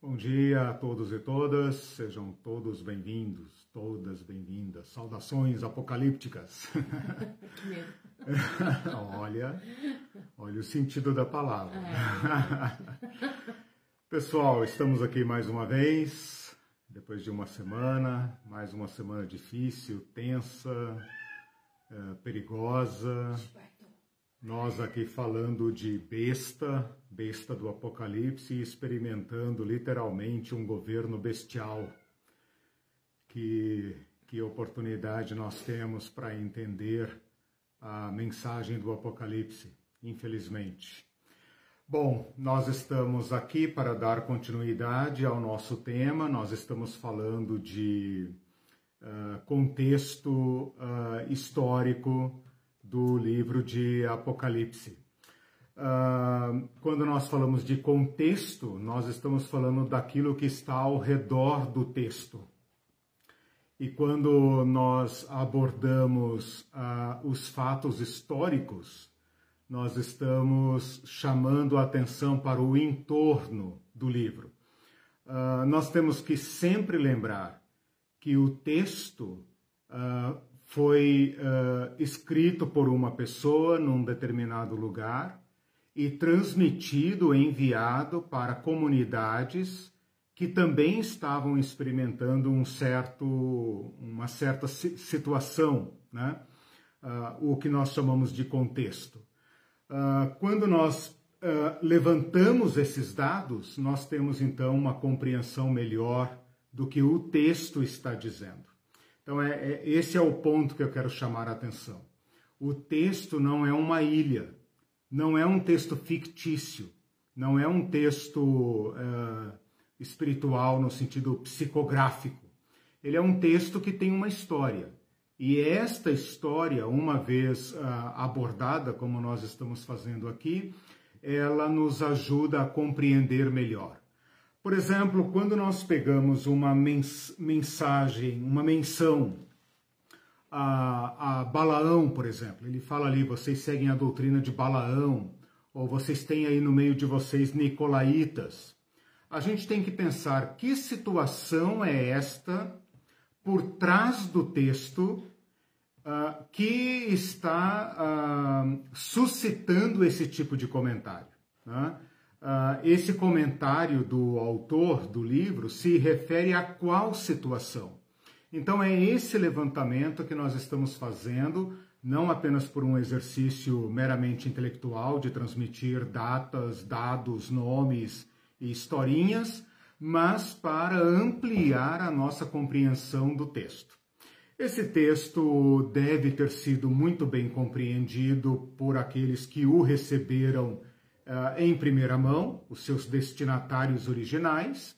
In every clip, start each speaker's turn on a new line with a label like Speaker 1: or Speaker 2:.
Speaker 1: Bom dia a todos e todas, sejam todos bem-vindos, todas bem-vindas. Saudações apocalípticas. olha, olha o sentido da palavra. É. Pessoal, estamos aqui mais uma vez, depois de uma semana, mais uma semana difícil, tensa, é, perigosa. Nós aqui falando de besta, besta do Apocalipse, experimentando literalmente um governo bestial. Que, que oportunidade nós temos para entender a mensagem do Apocalipse, infelizmente. Bom, nós estamos aqui para dar continuidade ao nosso tema, nós estamos falando de uh, contexto uh, histórico do livro de Apocalipse. Uh, quando nós falamos de contexto, nós estamos falando daquilo que está ao redor do texto. E quando nós abordamos uh, os fatos históricos, nós estamos chamando a atenção para o entorno do livro. Uh, nós temos que sempre lembrar que o texto foi escrito por uma pessoa num determinado lugar e transmitido, enviado para comunidades que também estavam experimentando um certo, uma certa situação, né? Uh, o que nós chamamos de contexto. Uh, quando nós levantamos esses dados, nós temos então uma compreensão melhor do que o texto está dizendo. Então, é, é, esse é o ponto que eu quero chamar a atenção. O texto não é uma ilha, não é um texto fictício, não é um texto é, espiritual no sentido psicográfico. Ele é um texto que tem uma história. E esta história, uma vez uh, abordada, como nós estamos fazendo aqui, ela nos ajuda a compreender melhor. Por exemplo, quando nós pegamos uma mensagem, uma menção a, a Balaão, por exemplo, ele fala ali: vocês seguem a doutrina de Balaão, ou vocês têm aí no meio de vocês Nicolaitas. A gente tem que pensar que situação é esta por trás do texto uh, que está uh, suscitando esse tipo de comentário. Né? Uh, esse comentário do autor do livro se refere a qual situação? Então, é esse levantamento que nós estamos fazendo, não apenas por um exercício meramente intelectual de transmitir datas, dados, nomes e historinhas, mas para ampliar a nossa compreensão do texto. Esse texto deve ter sido muito bem compreendido por aqueles que o receberam uh, em primeira mão, os seus destinatários originais,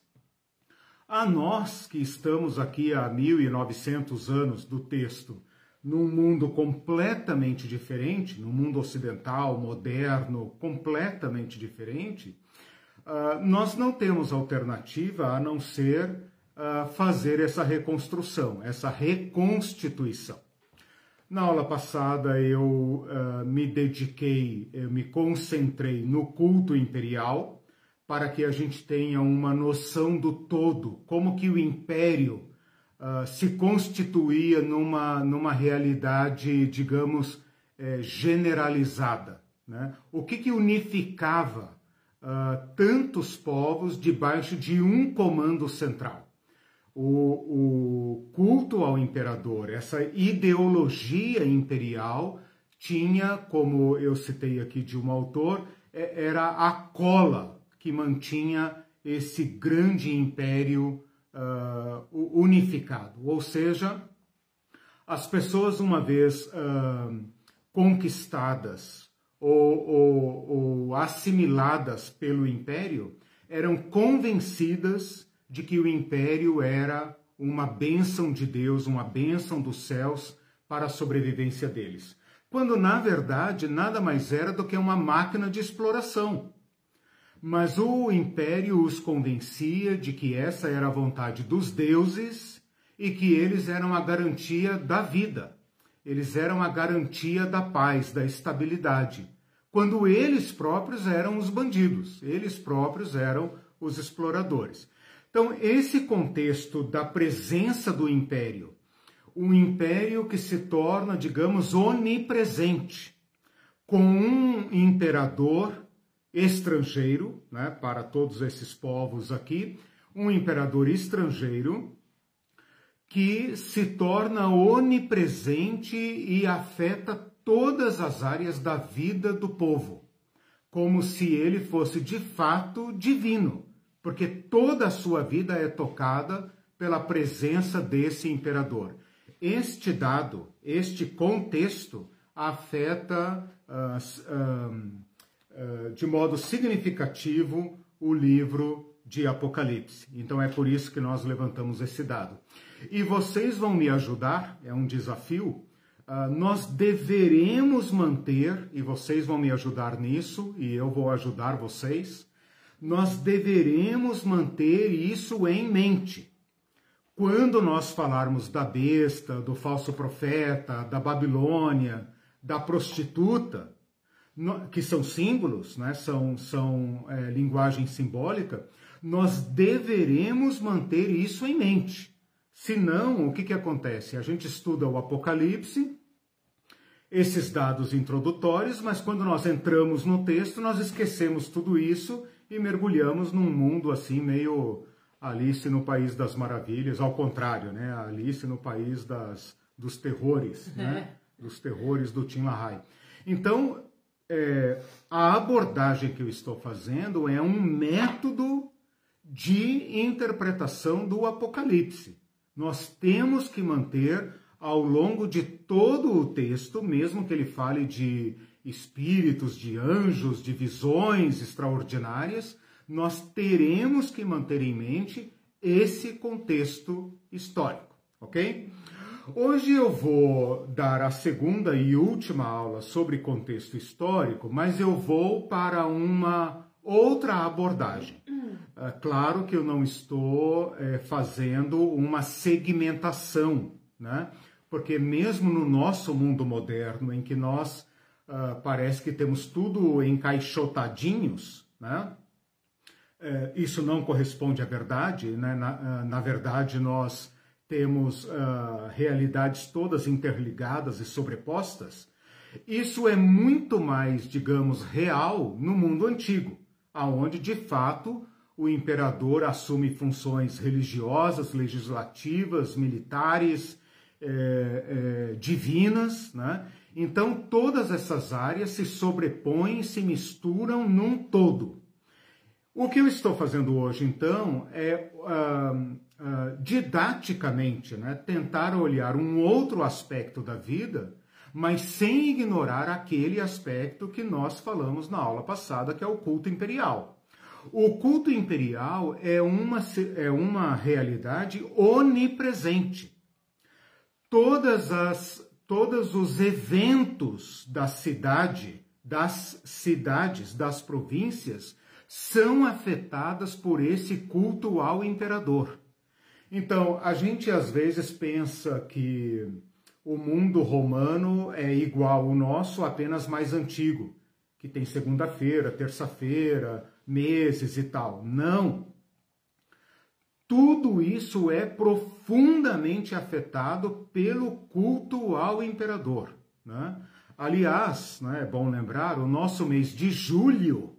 Speaker 1: a nós que estamos aqui há 1900 anos do texto, num mundo completamente diferente, num mundo ocidental, moderno, completamente diferente, uh, nós não temos alternativa a não ser uh, fazer essa reconstrução, essa reconstituição. Na aula passada eu uh, me dediquei, eu me concentrei no culto imperial para que a gente tenha uma noção do todo, como que o império uh, se constituía numa, numa realidade, digamos, eh, generalizada. Né? O que, que unificava uh, tantos povos debaixo de um comando central? o, o culto ao imperador, essa ideologia imperial tinha, como eu citei aqui de um autor, é, era a cola que mantinha esse grande império uh, unificado. Ou seja, as pessoas, uma vez uh, conquistadas ou, ou, ou assimiladas pelo império, eram convencidas de que o império era uma bênção de Deus, uma bênção dos céus para a sobrevivência deles. Quando, na verdade, nada mais era do que uma máquina de exploração. Mas o império os convencia de que essa era a vontade dos deuses e que eles eram a garantia da vida. Eles eram a garantia da paz, da estabilidade. Quando eles próprios eram os bandidos, eles próprios eram os exploradores. Então, esse contexto da presença do império, um império que se torna, digamos, onipresente, com um imperador estrangeiro, né, para todos esses povos aqui, um imperador estrangeiro que se torna onipresente e afeta todas as áreas da vida do povo, como se ele fosse de fato divino porque toda a sua vida é tocada pela presença desse imperador. Este dado, este contexto, afeta uh, uh, de modo significativo o livro de Apocalipse. Então é por isso que nós levantamos esse dado. E vocês vão me ajudar, é um desafio. nós deveremos manter, e vocês vão me ajudar nisso, e eu vou ajudar vocês, nós deveremos manter isso em mente. Quando nós falarmos da besta, do falso profeta, da Babilônia, da prostituta, que são símbolos, né? são, são é, linguagem simbólica, nós deveremos manter isso em mente. Senão, o que, que acontece? A gente estuda o Apocalipse, esses dados introdutórios, mas quando nós entramos no texto, nós esquecemos tudo isso e mergulhamos num mundo assim meio Alice no País das Maravilhas, ao contrário, né? Alice no País das, dos Terrores, né? Dos terrores do Tim LaHaye. Então, é, a abordagem que eu estou fazendo é um método de interpretação do Apocalipse. Nós temos que manter ao longo de todo o texto, mesmo que ele fale de espíritos, de anjos, de visões extraordinárias, nós teremos que manter em mente esse contexto histórico, ok? Hoje eu vou dar a segunda e última aula sobre contexto histórico, mas eu vou para uma outra abordagem. É claro que eu não estou é, fazendo uma segmentação, né? Porque mesmo no nosso mundo moderno, em que nós uh, parece que temos tudo encaixotadinhos, né? Uh, isso não corresponde à verdade, né? na, uh, na verdade nós temos ah, realidades todas interligadas e sobrepostas. Isso é muito mais, digamos, real no mundo antigo, aonde de fato o imperador assume funções religiosas, legislativas, militares, eh, eh, divinas, né? Então, todas essas áreas se sobrepõem, se misturam num todo. O que eu estou fazendo hoje, então, é uh, uh, didaticamente né, tentar olhar um outro aspecto da vida, mas sem ignorar aquele aspecto que nós falamos na aula passada, que é o culto imperial. O culto imperial é uma, é uma realidade onipresente. Todas as todos os eventos da cidade, das cidades, das províncias, são afetadas por esse culto ao imperador. Então, a gente às vezes pensa que o mundo romano é igual ao nosso, apenas mais antigo, que tem segunda-feira, terça-feira, meses e tal. Não! Tudo isso é profundamente afetado pelo culto ao imperador. Né? Aliás, né, é bom lembrar, o nosso mês de julho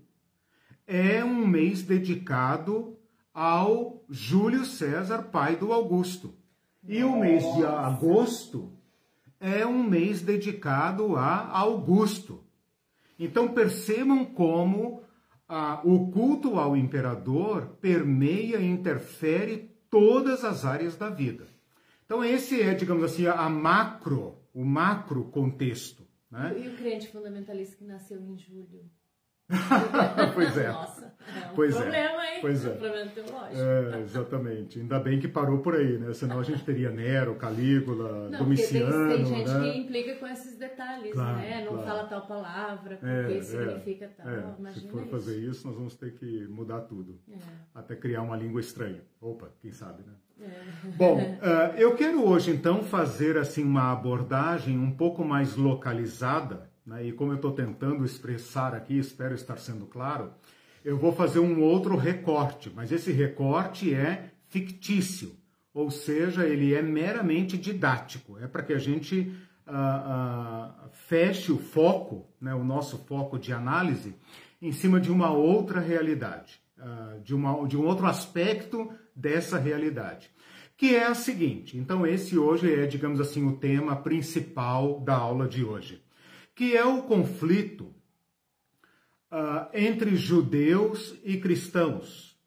Speaker 1: é um mês dedicado ao Júlio César, pai do Augusto. E o mês de agosto é um mês dedicado a Augusto. Então percebam como ah, o culto ao imperador permeia e interfere todas as áreas da vida. Então esse é, digamos assim, a macro, o macro contexto. Né?
Speaker 2: E o crente fundamentalista que nasceu em julho?
Speaker 1: pois é.
Speaker 2: Nossa, é um
Speaker 1: pois
Speaker 2: problema,
Speaker 1: é.
Speaker 2: hein?
Speaker 1: Pois é.
Speaker 2: Um problema teológico.
Speaker 1: É, exatamente. Ainda bem que parou por aí, né? Senão a gente teria Nero, Calígula,
Speaker 2: Não,
Speaker 1: Domiciano.
Speaker 2: tem, tem gente
Speaker 1: né?
Speaker 2: que implica com esses detalhes,
Speaker 1: Claro,
Speaker 2: né? Não
Speaker 1: claro.
Speaker 2: fala tal palavra, porque
Speaker 1: É, é,
Speaker 2: significa tal.
Speaker 1: é. Se for
Speaker 2: isso.
Speaker 1: fazer isso, nós vamos ter que mudar tudo.
Speaker 2: É,
Speaker 1: Até criar uma língua estranha. Opa, quem sabe, né?
Speaker 2: é.
Speaker 1: Bom, eh, eu quero hoje então fazer assim uma abordagem um pouco mais localizada, né? e como eu estou tentando expressar aqui, espero estar sendo claro, eu vou fazer um outro recorte, mas esse recorte é fictício, ou seja, ele é meramente didático, é para que a gente ah, ah, feche o foco, né, o nosso foco de análise, em cima de uma outra realidade, ah, de, uma, de um outro aspecto dessa realidade, que é a seguinte. Então, esse hoje é, digamos assim, o tema principal da aula de hoje, que é o conflito uh, entre judeus e cristãos,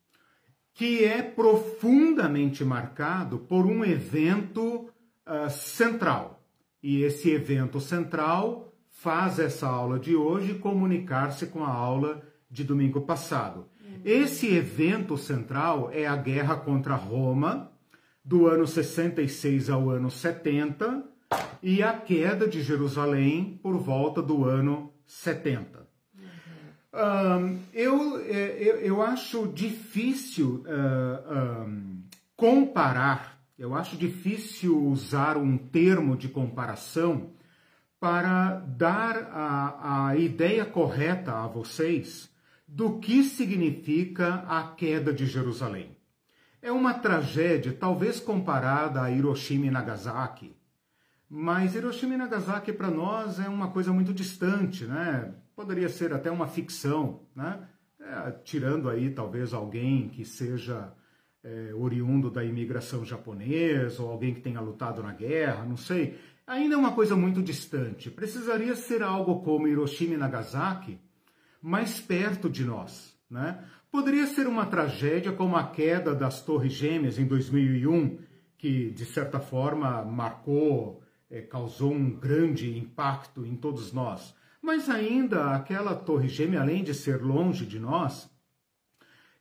Speaker 1: que é profundamente marcado por um evento uh, central. E esse evento central faz essa aula de hoje comunicar-se com a aula de domingo passado. Esse evento central é a guerra contra Roma, do ano 66 ao ano 70, e a queda de Jerusalém por volta do ano 70. Um, eu, é, eu, eu, acho difícil uh, um, comparar, eu acho difícil usar um termo de comparação para dar a, a ideia correta a vocês do que significa a queda de Jerusalém. É uma tragédia, talvez comparada a Hiroshima e Nagasaki, mas Hiroshima e Nagasaki para nós é uma coisa muito distante, né? Poderia ser até uma ficção, né? É, tirando aí talvez alguém que seja é, oriundo da imigração japonesa ou alguém que tenha lutado na guerra, não sei. Ainda é uma coisa muito distante. Precisaria ser algo como Hiroshima e Nagasaki, mais perto de nós, né? Poderia ser uma tragédia como a queda das Torres Gêmeas em 2001, que de certa forma marcou, é, causou um grande impacto em todos nós. Mas ainda aquela torre gêmea, além de ser longe de nós,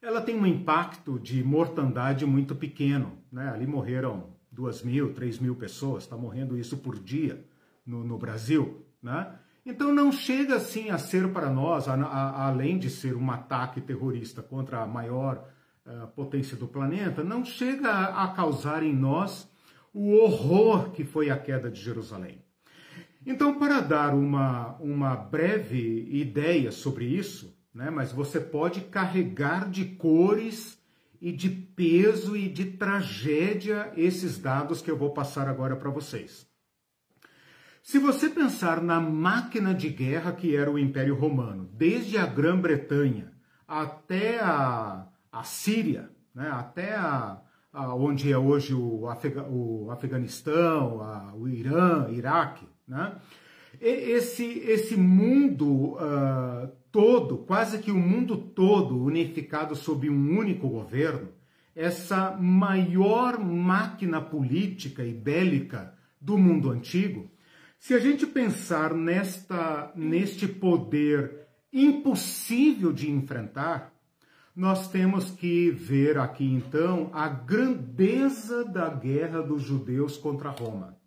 Speaker 1: ela tem um impacto de mortandade muito pequeno. Né? Ali morreram duas mil, três mil pessoas, está morrendo isso por dia no, no Brasil. Né? Então não chega assim a ser para nós, a, a, além de ser um ataque terrorista contra a maior uh, potência do planeta, não chega a, a causar em nós o horror que foi a queda de Jerusalém. Então, para dar uma, uma breve ideia sobre isso, né, mas você pode carregar de cores e de peso e de tragédia esses dados que eu vou passar agora para vocês. Se você pensar na máquina de guerra que era o Império Romano, desde a Grã-Bretanha até a, a Síria, né, até a, onde é hoje o, Afega, o Afeganistão, a, o Irã, Iraque, né? Esse, esse mundo uh, todo, quase que o mundo todo unificado sob um único governo, essa maior máquina política e bélica do mundo antigo, se a gente pensar nesta, neste poder impossível de enfrentar, nós temos que ver aqui então a grandeza da guerra dos judeus contra Roma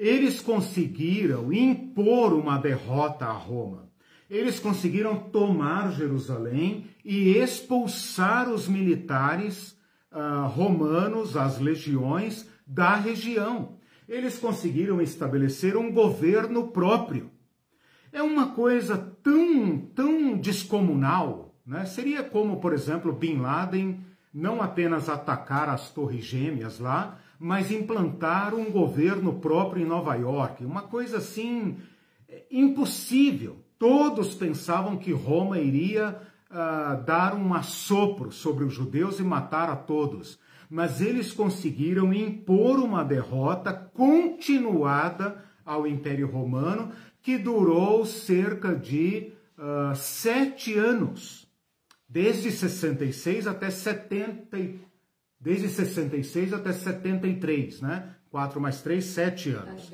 Speaker 1: eles conseguiram impor uma derrota a Roma. Eles conseguiram tomar Jerusalém e expulsar os militares uh, romanos, as legiões da região. Eles conseguiram estabelecer um governo próprio. É uma coisa tão, tão descomunal. Né? Seria como, por exemplo, Bin Laden não apenas atacar as Torres Gêmeas lá, mas implantar um governo próprio em Nova York. Uma coisa assim impossível. Todos pensavam que Roma iria uh, dar um assopro sobre os judeus e matar a todos. Mas eles conseguiram impor uma derrota continuada ao Império Romano, que durou cerca de uh, sete anos, desde 66 até 70, desde 66 até 73, né? 4 mais 3, 7 anos.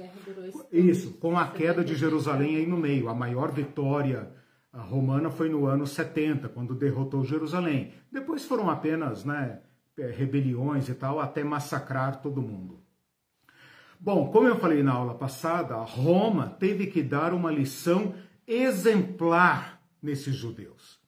Speaker 1: Isso, com a queda de Jerusalém aí no meio. A maior vitória romana foi no ano 70, quando derrotou Jerusalém. Depois foram apenas né, é, rebeliões e tal, até massacrar todo mundo. Bom, como eu falei na aula passada, Roma teve que dar uma lição exemplar nesses judeus.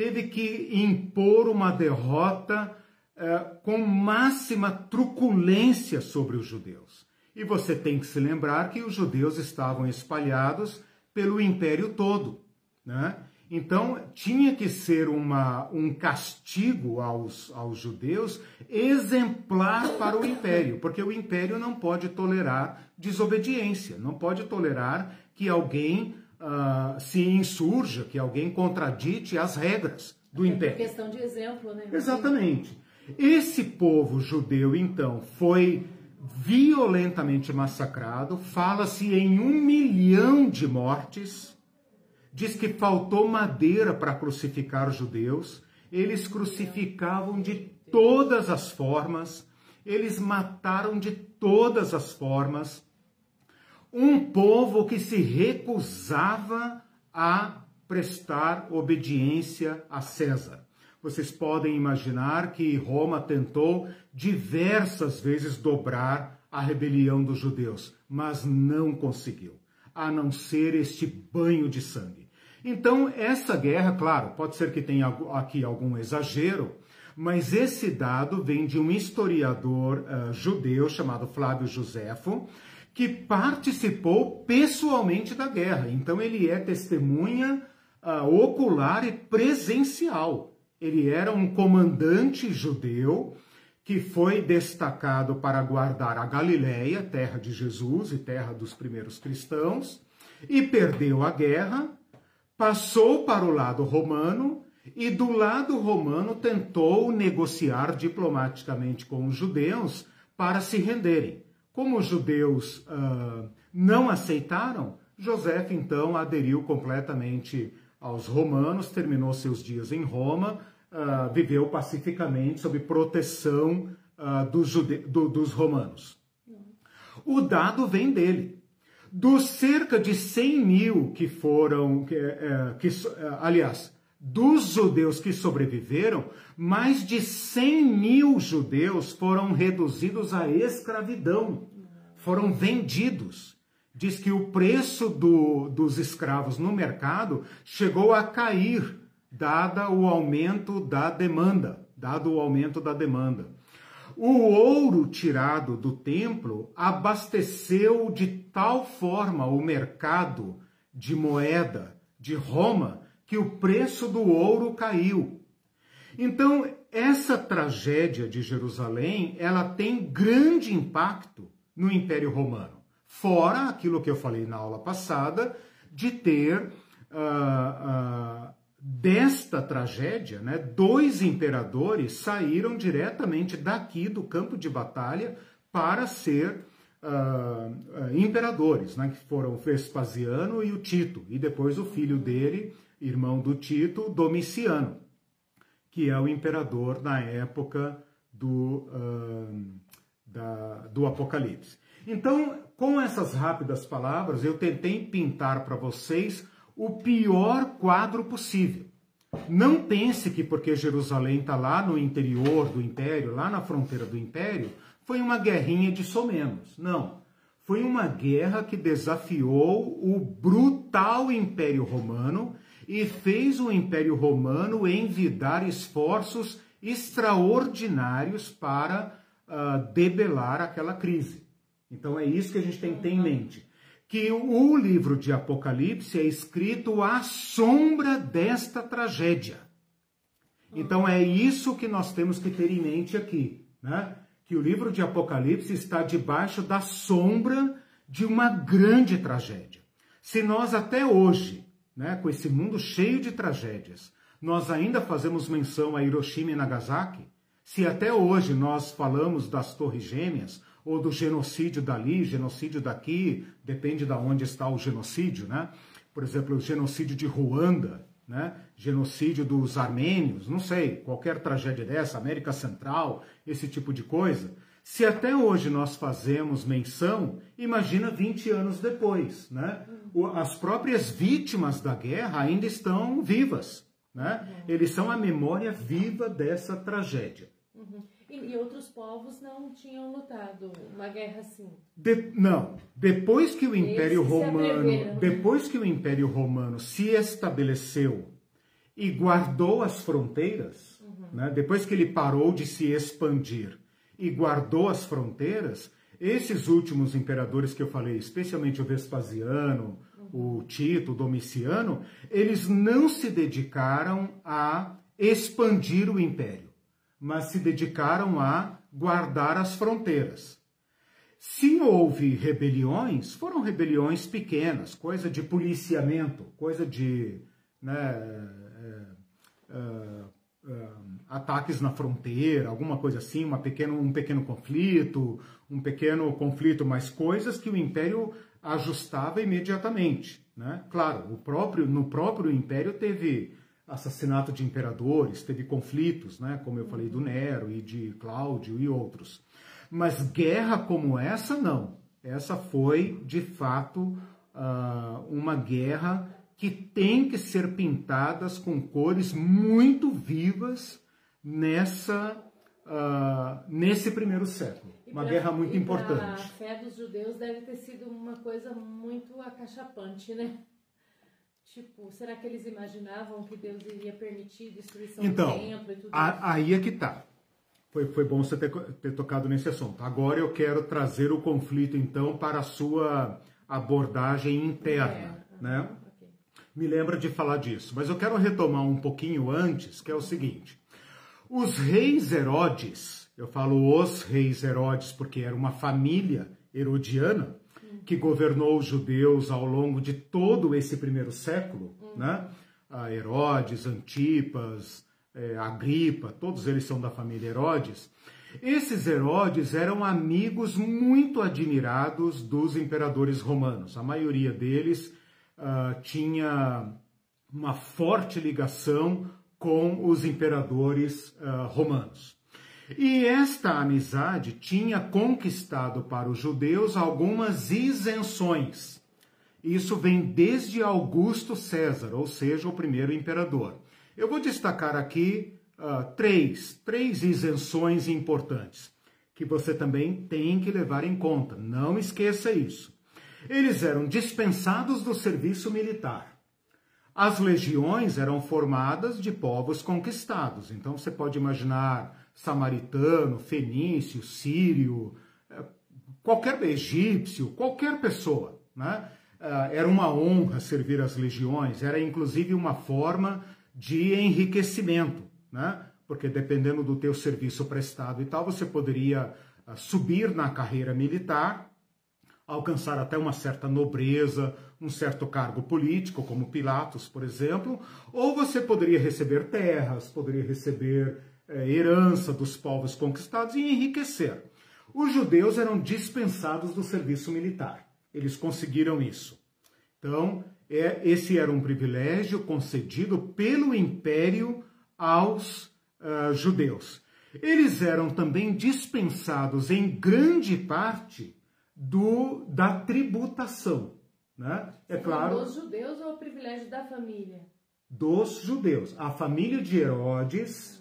Speaker 1: Teve que impor uma derrota é, com máxima truculência sobre os judeus. E você tem que se lembrar que os judeus estavam espalhados pelo império todo. Né? Então, tinha que ser uma, um castigo aos, aos judeus exemplar para o império, porque o império não pode tolerar desobediência, não pode tolerar que alguém uh, se insurja, que alguém contradite as regras do
Speaker 2: Até
Speaker 1: império.
Speaker 2: questão de exemplo, né?
Speaker 1: Exatamente. Esse povo judeu, então, foi violentamente massacrado, fala-se em um milhão de mortes diz que faltou madeira para crucificar os judeus, eles crucificavam de todas as formas, eles mataram de todas as formas. Um povo que se recusava a prestar obediência a César. Vocês podem imaginar que Roma tentou diversas vezes dobrar a rebelião dos judeus, mas não conseguiu a não ser este banho de sangue. Então, essa guerra, claro, pode ser que tenha aqui algum exagero, mas esse dado vem de um historiador uh, judeu chamado Flávio Josefo, que participou pessoalmente da guerra. Então, ele é testemunha uh, ocular e presencial. Ele era um comandante judeu que foi destacado para guardar a Galileia, terra de Jesus e terra dos primeiros cristãos, e perdeu a guerra, passou para o lado romano e do lado romano tentou negociar diplomaticamente com os judeus para se renderem. Como os judeus uh, não aceitaram, José então aderiu completamente aos romanos, terminou seus dias em Roma, uh, viveu pacificamente sob proteção uh, dos, do, dos romanos. O dado vem dele. Dos cerca de 100 mil que foram, que, é, que, aliás, dos judeus que sobreviveram, mais de 100 mil judeus foram reduzidos à escravidão, foram vendidos. Diz que o preço do, dos escravos no mercado chegou a cair dada o aumento da demanda, dado o aumento da demanda. O ouro tirado do templo abasteceu de tal forma o mercado de moeda de Roma que o preço do ouro caiu. Então, essa tragédia de Jerusalém, ela tem grande impacto no Império Romano. Fora aquilo que eu falei na aula passada, de ter uh, uh, desta tragédia, né, dois imperadores saíram diretamente daqui do campo de batalha para ser uh, imperadores, né, que foram Vespasiano e o Tito, e depois o filho dele, irmão do Tito, Domiciano, que é o imperador na época do, uh, da, do Apocalipse. Então, com essas rápidas palavras, eu tentei pintar para vocês o pior quadro possível. Não pense que porque Jerusalém está lá no interior do império, lá na fronteira do império, foi uma guerrinha de somenos. Não. Foi uma guerra que desafiou o brutal Império Romano e fez o Império Romano envidar esforços extraordinários para uh, debelar aquela crise. Então é isso que a gente tem que ter em mente que o livro de Apocalipse é escrito à sombra desta tragédia. Então é isso que nós temos que ter em mente aqui, né? Que o livro de Apocalipse está debaixo da sombra de uma grande tragédia. Se nós até hoje, né, com esse mundo cheio de tragédias, nós ainda fazemos menção a Hiroshima e Nagasaki, se até hoje nós falamos das Torres Gêmeas ou do genocídio dali, genocídio daqui, depende de onde está o genocídio, né? Por exemplo, o genocídio de Ruanda, né? Genocídio dos armênios, não sei, qualquer tragédia dessa, América Central, esse tipo de coisa. Se até hoje nós fazemos menção, imagina 20 anos depois, né? As próprias vítimas da guerra ainda estão vivas, né? Eles são a memória viva dessa tragédia.
Speaker 2: Uhum. E, e, outros povos não tinham lutado uma guerra assim.
Speaker 1: De, não. Depois que o Império Romano, depois que o Império Romano se estabeleceu e guardou as fronteiras, uhum. né, depois que ele parou de se expandir e guardou as fronteiras, esses últimos imperadores que eu falei, especialmente o Vespasiano, o Tito, o Domiciano, eles não se dedicaram a expandir o império, mas se dedicaram a guardar as fronteiras. Se houve rebeliões, foram rebeliões pequenas, coisa de policiamento, coisa de né, é, é, é, ataques na fronteira, alguma coisa assim, uma pequeno, um pequeno conflito, um pequeno conflito, mas coisas que o império ajustava imediatamente. Né? Claro, o próprio, no próprio império teve assassinato de imperadores, teve conflitos, né? como eu falei do Nero e de Cláudio e outros. Mas guerra como essa, não. Essa foi, de fato, uh, uma guerra que tem que ser pintadas com cores muito vivas nessa, uh, nesse primeiro século. E uma pra, guerra muito importante. A
Speaker 2: fé dos judeus deve ter sido uma coisa muito acachapante, né? Tipo, será que eles imaginavam que Deus iria permitir destruição
Speaker 1: então,
Speaker 2: do templo e tudo
Speaker 1: a, isso? Aí é que tá. Foi, foi bom você ter, ter tocado nesse assunto. Agora eu quero trazer o conflito, então, para a sua abordagem interna, é, né? Okay. Me lembra de falar disso, mas eu quero retomar um pouquinho antes, que é o seguinte. Os reis Herodes, eu falo os reis Herodes porque era uma família herodiana que governou os judeus ao longo de todo esse primeiro século, né? A Herodes, Antipas, é, Agripa, todos eles são da família Herodes. Esses Herodes eram amigos muito admirados dos imperadores romanos. A maioria deles uh, tinha uma forte ligação com os imperadores uh, romanos. E esta amizade tinha conquistado para os judeus algumas isenções. Isso vem desde Augusto César, ou seja, o primeiro imperador. Eu vou destacar aqui uh, três, três isenções importantes que você também tem que levar em conta. Não esqueça isso. Eles eram dispensados do serviço militar. As legiões eram formadas de povos conquistados. Então você pode imaginar samaritano, fenício, sírio, eh, qualquer egípcio, qualquer pessoa, né? Eh, era uma honra servir as legiões, era inclusive uma forma de enriquecimento, né? Porque dependendo do teu serviço prestado e tal, você poderia uh, subir na carreira militar, alcançar até uma certa nobreza, um certo cargo político, como Pilatos, por exemplo, ou você poderia receber terras, poderia receber uh, herança dos povos conquistados e enriquecer. Os judeus eram dispensados do serviço militar. Eles conseguiram isso. Então, é, esse era um privilégio concedido pelo império aos uh, judeus. Eles eram também dispensados em grande parte do, da tributação. Né?
Speaker 2: É claro. Dos judeus ou o privilégio da família?
Speaker 1: Dos judeus. A família de Herodes,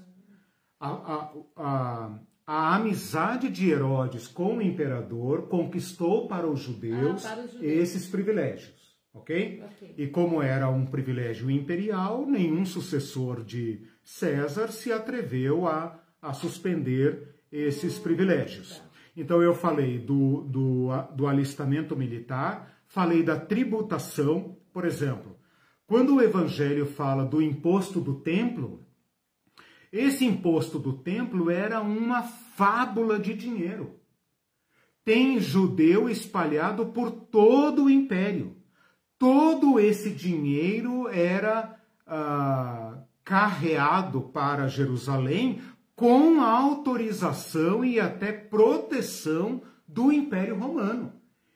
Speaker 1: a, a, a, a amizade de Herodes com o imperador conquistou para os judeus, ah, para os judeus. esses privilégios. Okay? ok? E como era um privilégio imperial, nenhum sucessor de César se atreveu a, a suspender esses privilégios. Então eu falei do, do, do alistamento militar, falei da tributação, por exemplo, quando o evangelho fala do imposto do templo, esse imposto do templo era uma fábula de dinheiro. Tem judeu espalhado por todo o império todo esse dinheiro era ah, carreado para Jerusalém com autorização e até proteção do Império Romano.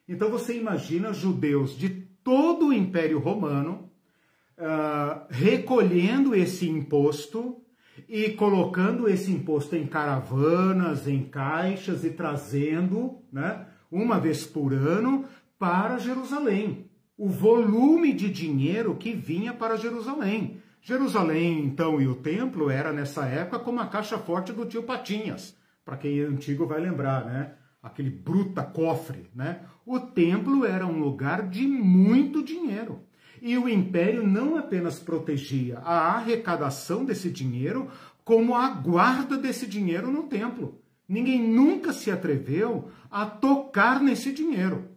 Speaker 1: Então você imagina judeus de todo o Império Romano ah, recolhendo esse imposto e colocando esse imposto em caravanas, em caixas e trazendo, né, uma vez por ano para Jerusalém o volume de dinheiro que vinha para Jerusalém. Jerusalém, então, e o templo era nessa época como a caixa forte do tio Patinhas, para quem é antigo vai lembrar, né? Aquele bruta cofre, né? O templo era um lugar de muito dinheiro. E o império não apenas protegia a arrecadação desse dinheiro, como a guarda desse dinheiro no templo. Ninguém nunca se atreveu a tocar nesse dinheiro.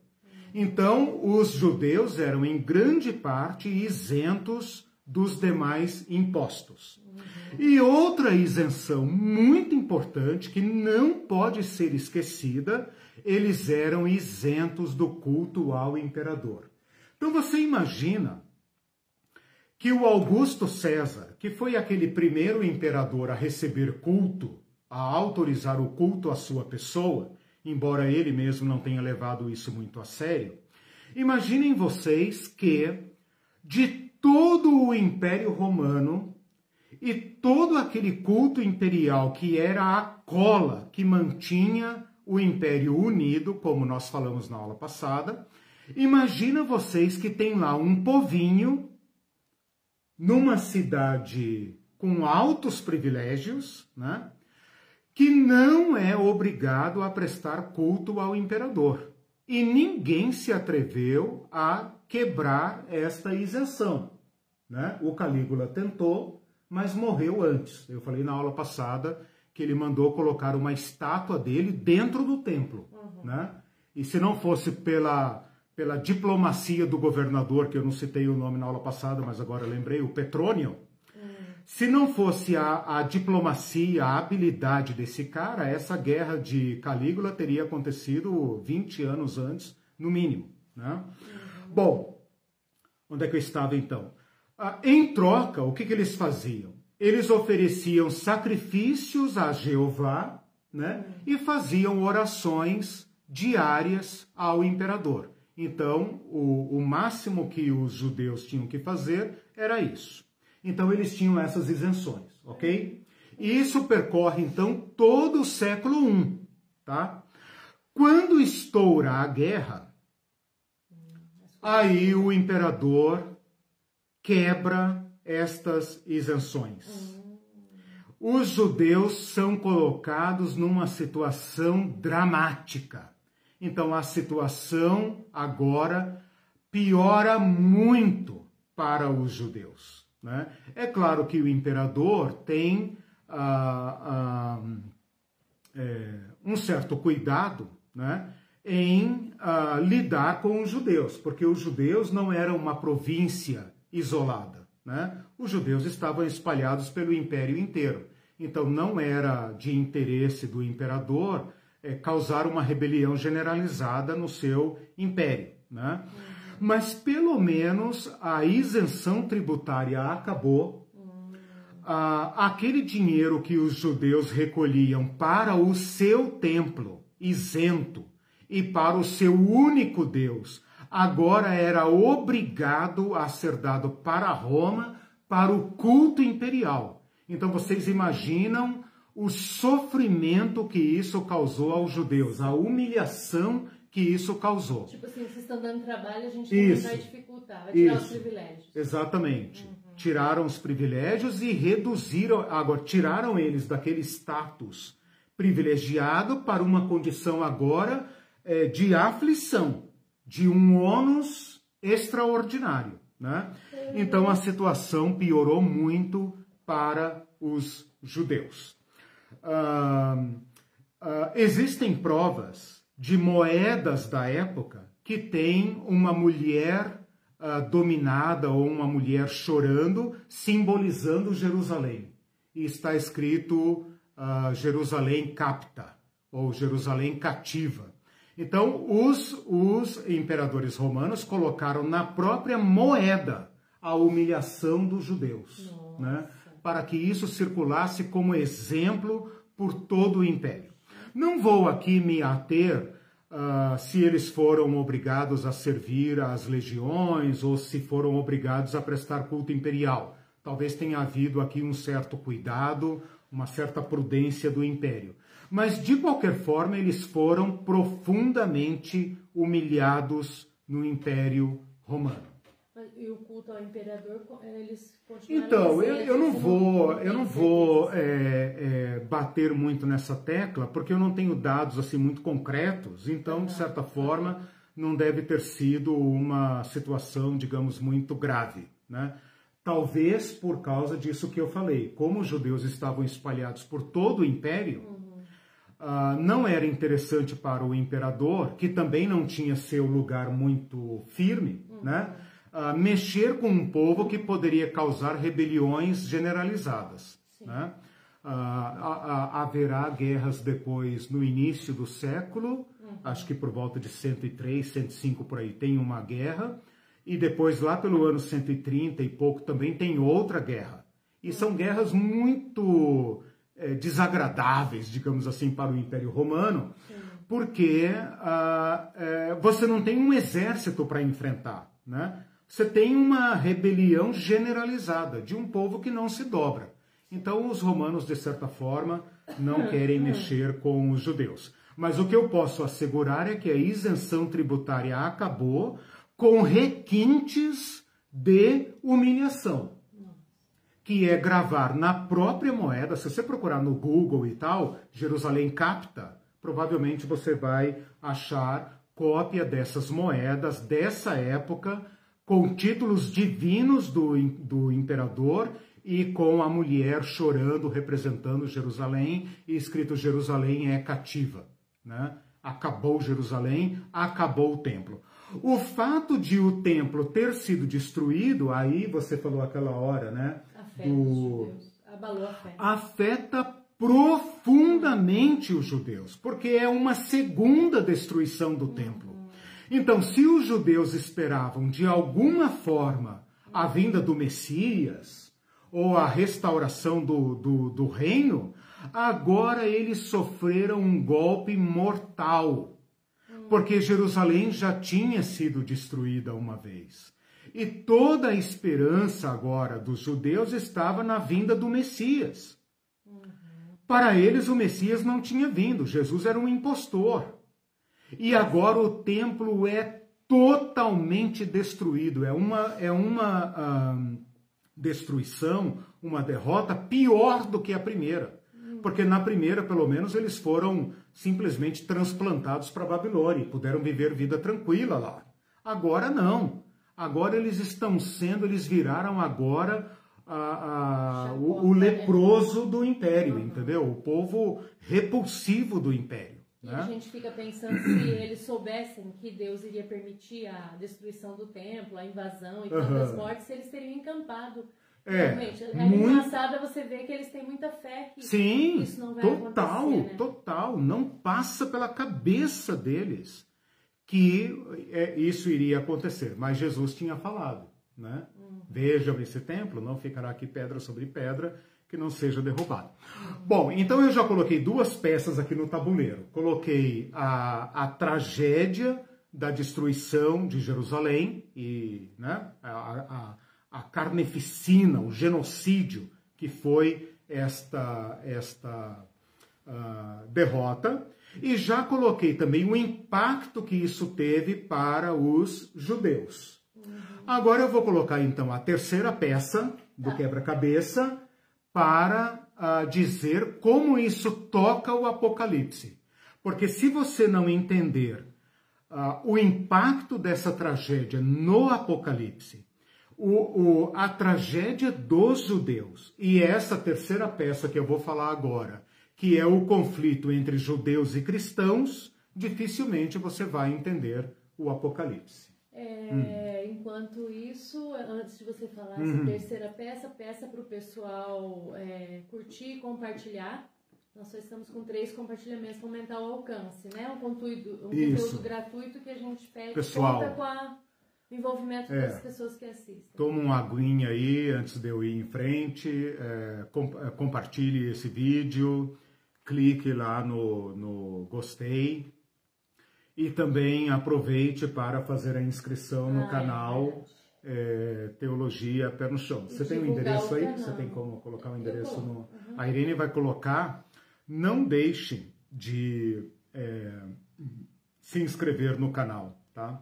Speaker 1: Então, os judeus eram em grande parte isentos dos demais impostos. Uhum. E outra isenção muito importante que não pode ser esquecida, eles eram isentos do culto ao imperador. Então você imagina que o Augusto César, que foi aquele primeiro imperador a receber culto, a autorizar o culto à sua pessoa, embora ele mesmo não tenha levado isso muito a sério, imaginem vocês que de todo o Império Romano e todo aquele culto imperial que era a cola que mantinha o Império unido, como nós falamos na aula passada, imagina vocês que tem lá um povinho numa cidade com altos privilégios, né? que não é obrigado a prestar culto ao imperador. E ninguém se atreveu a quebrar esta isenção. Né? O Calígula tentou, mas morreu antes. Eu falei na aula passada que ele mandou colocar uma estátua dele dentro do templo. Uhum. Né? E se não fosse pela, pela diplomacia do governador, que eu não citei o nome na aula passada, mas agora lembrei, o Petrônio, se não fosse a, a, diplomacia, a habilidade desse cara, essa guerra de Calígula teria acontecido 20 anos antes, no mínimo. Né? Uhum. Bom, onde é que eu estava então? Ah, em troca, o que, que eles faziam? Eles ofereciam sacrifícios a Jeová né? E faziam orações diárias ao imperador. Então, o, o máximo que os judeus tinham que fazer era isso. Então eles tinham essas isenções, ok? E isso percorre então todo o século I, tá? Quando estoura a guerra, aí o imperador quebra estas isenções. Os judeus são colocados numa situação dramática. Então a situação agora piora muito para os judeus. Né? É claro que o imperador tem ah, ah, é, um certo cuidado né, em ah, lidar com os judeus, porque os judeus não eram uma província isolada. Né? Os judeus estavam espalhados pelo império inteiro. Então não era de interesse do imperador é, causar uma rebelião generalizada no seu império. Né? mas pelo menos a isenção tributária acabou. Ah, aquele dinheiro que os judeus recolhiam para o seu templo, isento, e para o seu único Deus, agora era obrigado a ser dado para Roma para o culto imperial. Então vocês imaginam o sofrimento que isso causou aos judeus, a humilhação que isso causou.
Speaker 2: Tipo assim, vocês estão dando trabalho, a gente isso. vai dificultar, vai tirar isso. os privilégios.
Speaker 1: Exatamente. Uhum. Tiraram os privilégios e reduziram, agora, tiraram eles daquele status privilegiado para uma condição agora é, de aflição, de um ônus extraordinário. Né? Então a situação piorou muito para os judeus. Uh, uh, existem provas de moedas da época que tem uma mulher uh, dominada ou uma mulher chorando, simbolizando Jerusalém. E está escrito uh, Jerusalém capta ou Jerusalém cativa. Então, os, os imperadores romanos colocaram na própria moeda a humilhação dos judeus, né? para que isso circulasse como exemplo por todo o império. Não vou aqui me ater uh, se eles foram obrigados a servir às legiões ou se foram obrigados a prestar culto imperial. Talvez tenha havido aqui um certo cuidado, uma certa prudência do império. Mas, de qualquer forma, eles foram profundamente humilhados no Império Romano.
Speaker 2: E o culto ao imperador, eles continuaram
Speaker 1: Então, eu, eu não vou, eu não vou é, é, bater muito nessa tecla, porque eu não tenho dados assim muito concretos, então, de certa forma, não deve ter sido uma situação, digamos, muito grave. Né? Talvez por causa disso que eu falei, como os judeus estavam espalhados por todo o império, uhum. Uh, não era interessante para o imperador, que também não tinha seu lugar muito firme, uhum. né? Uh, mexer com um povo que poderia causar rebeliões generalizadas. Né? Uh, haverá guerras depois, no início do século, uhum. acho que por volta de 103, 105 por aí, tem uma guerra, e depois lá pelo ano 130 e pouco também tem outra guerra. E são uhum. guerras muito é, desagradáveis, digamos assim, para o Império Romano, porque é, você não tem um exército para enfrentar, né? Você tem uma rebelião generalizada de um povo que não se dobra. Então, os romanos, de certa forma, não querem mexer com os judeus. Mas o que eu posso assegurar é que a isenção tributária acabou com requintes de humilhação que é gravar na própria moeda. Se você procurar no Google e tal, Jerusalém capta, provavelmente você vai achar cópia dessas moedas dessa época, com títulos divinos do, do imperador e com a mulher chorando, representando Jerusalém, e escrito Jerusalém é cativa. Né? Acabou Jerusalém, acabou o templo. O fato de o templo ter sido destruído, aí você falou aquela hora, né?
Speaker 2: Afeta do... a.
Speaker 1: Afeta profundamente os judeus, porque é uma segunda destruição do uhum. templo. Então, se os judeus esperavam de alguma forma a vinda do Messias ou a restauração do, do, do reino, agora eles sofreram um golpe mortal, porque Jerusalém já tinha sido destruída uma vez. E toda a esperança agora dos judeus estava na vinda do Messias. Para eles, o Messias não tinha vindo, Jesus era um impostor. E agora o templo é totalmente destruído, é uma, é uma destruição, uma derrota pior do que a primeira. Porque na primeira, pelo menos, eles foram simplesmente transplantados para Babilônia e puderam viver vida tranquila lá. Agora não. Agora eles estão sendo, eles viraram agora a, a, o, o, leproso do império, entendeu? O povo repulsivo do império.
Speaker 2: E né? a gente fica pensando se eles soubessem que Deus iria permitir a destruição do templo, a invasão e tantas uhum. mortes, eles teriam encampado.
Speaker 1: É,
Speaker 2: Realmente, é muito... engraçado você ver que eles têm muita fé que
Speaker 1: Sim,
Speaker 2: isso não vai
Speaker 1: total,
Speaker 2: acontecer. Né?
Speaker 1: Total, não passa pela cabeça deles que é, isso iria acontecer. Mas Jesus tinha falado, né? Uhum. Vejam esse templo, não ficará aqui pedra sobre pedra que não seja derrubado. Uhum. Bom, então eu já coloquei duas peças aqui no tabuleiro. Coloquei a, a tragédia da destruição de Jerusalém e né, a, a, a carneficina, o genocídio que foi esta, esta uh, derrota. E já coloquei também o impacto que isso teve para os judeus. Uhum. Agora eu vou colocar então a terceira peça do tá. quebra-cabeça para uh, dizer como isso toca o Apocalipse. Porque se você não entender uh, o impacto dessa tragédia no Apocalipse, o, o, a tragédia dos judeus e essa terceira peça que eu vou falar agora, que é o conflito entre judeus e cristãos, dificilmente você vai entender o Apocalipse.
Speaker 2: É, hum. Enquanto isso, antes de você falar uhum. essa terceira peça, peça para o pessoal é, curtir e compartilhar. Nós só estamos com três compartilhamentos para aumentar o alcance, né? Um conteúdo, um conteúdo gratuito que a gente pede
Speaker 1: pessoal,
Speaker 2: conta com a, o envolvimento é, das pessoas que assistem.
Speaker 1: Toma uma aguinha aí antes de eu ir em frente, é, com, é, compartilhe esse vídeo clique lá no, no gostei e também aproveite para fazer a inscrição no ah, é canal é, Teologia Pé no Chão. Você tem o um endereço aí? Você tem como colocar o um endereço no. Uhum. A Irene vai colocar. Não deixem de é, se inscrever no canal, tá?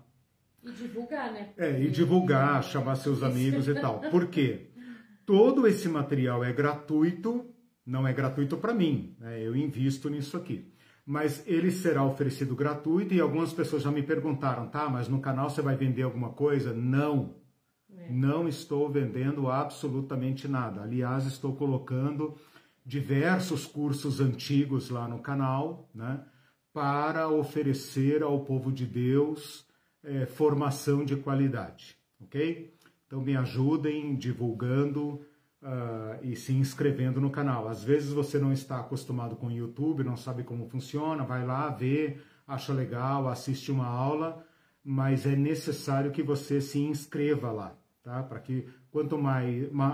Speaker 2: E divulgar, né?
Speaker 1: É, e divulgar, chamar seus amigos e tal. Por quê? Todo esse material é gratuito não é gratuito para mim, né? eu invisto nisso aqui. Mas ele será oferecido gratuito e algumas pessoas já me perguntaram, tá, mas no canal você vai vender alguma coisa? Não, é. não estou vendendo absolutamente nada. Aliás, estou colocando diversos cursos antigos lá no canal, né? Para oferecer ao povo de Deus é, formação de qualidade, ok? Então me ajudem divulgando uh, e se inscrevendo no canal. Às vezes você não está acostumado com o YouTube, não sabe como funciona, vai lá, vê, acha legal, assiste uma aula, mas é necessário que você se inscreva lá, tá? Para que quanto ma,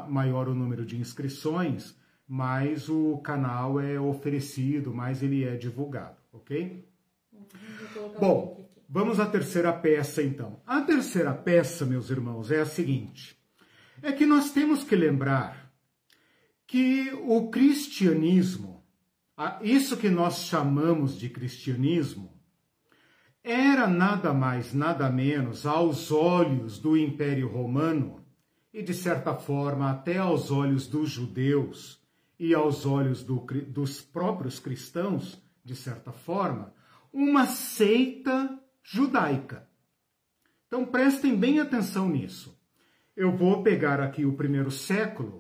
Speaker 1: maior o número de inscrições, mais o canal é oferecido, mais ele é divulgado, ok? Bom, vamos à terceira peça então. A terceira peça, meus irmãos, é a seguinte: é que nós temos que lembrar que o cristianismo, isso que nós chamamos de cristianismo, era nada mais, nada menos, aos olhos do Império Romano e, de certa forma, até aos olhos dos judeus e aos olhos do, dos próprios cristãos, de certa forma, uma seita judaica. Então prestem bem atenção nisso. Eu vou pegar aqui o primeiro século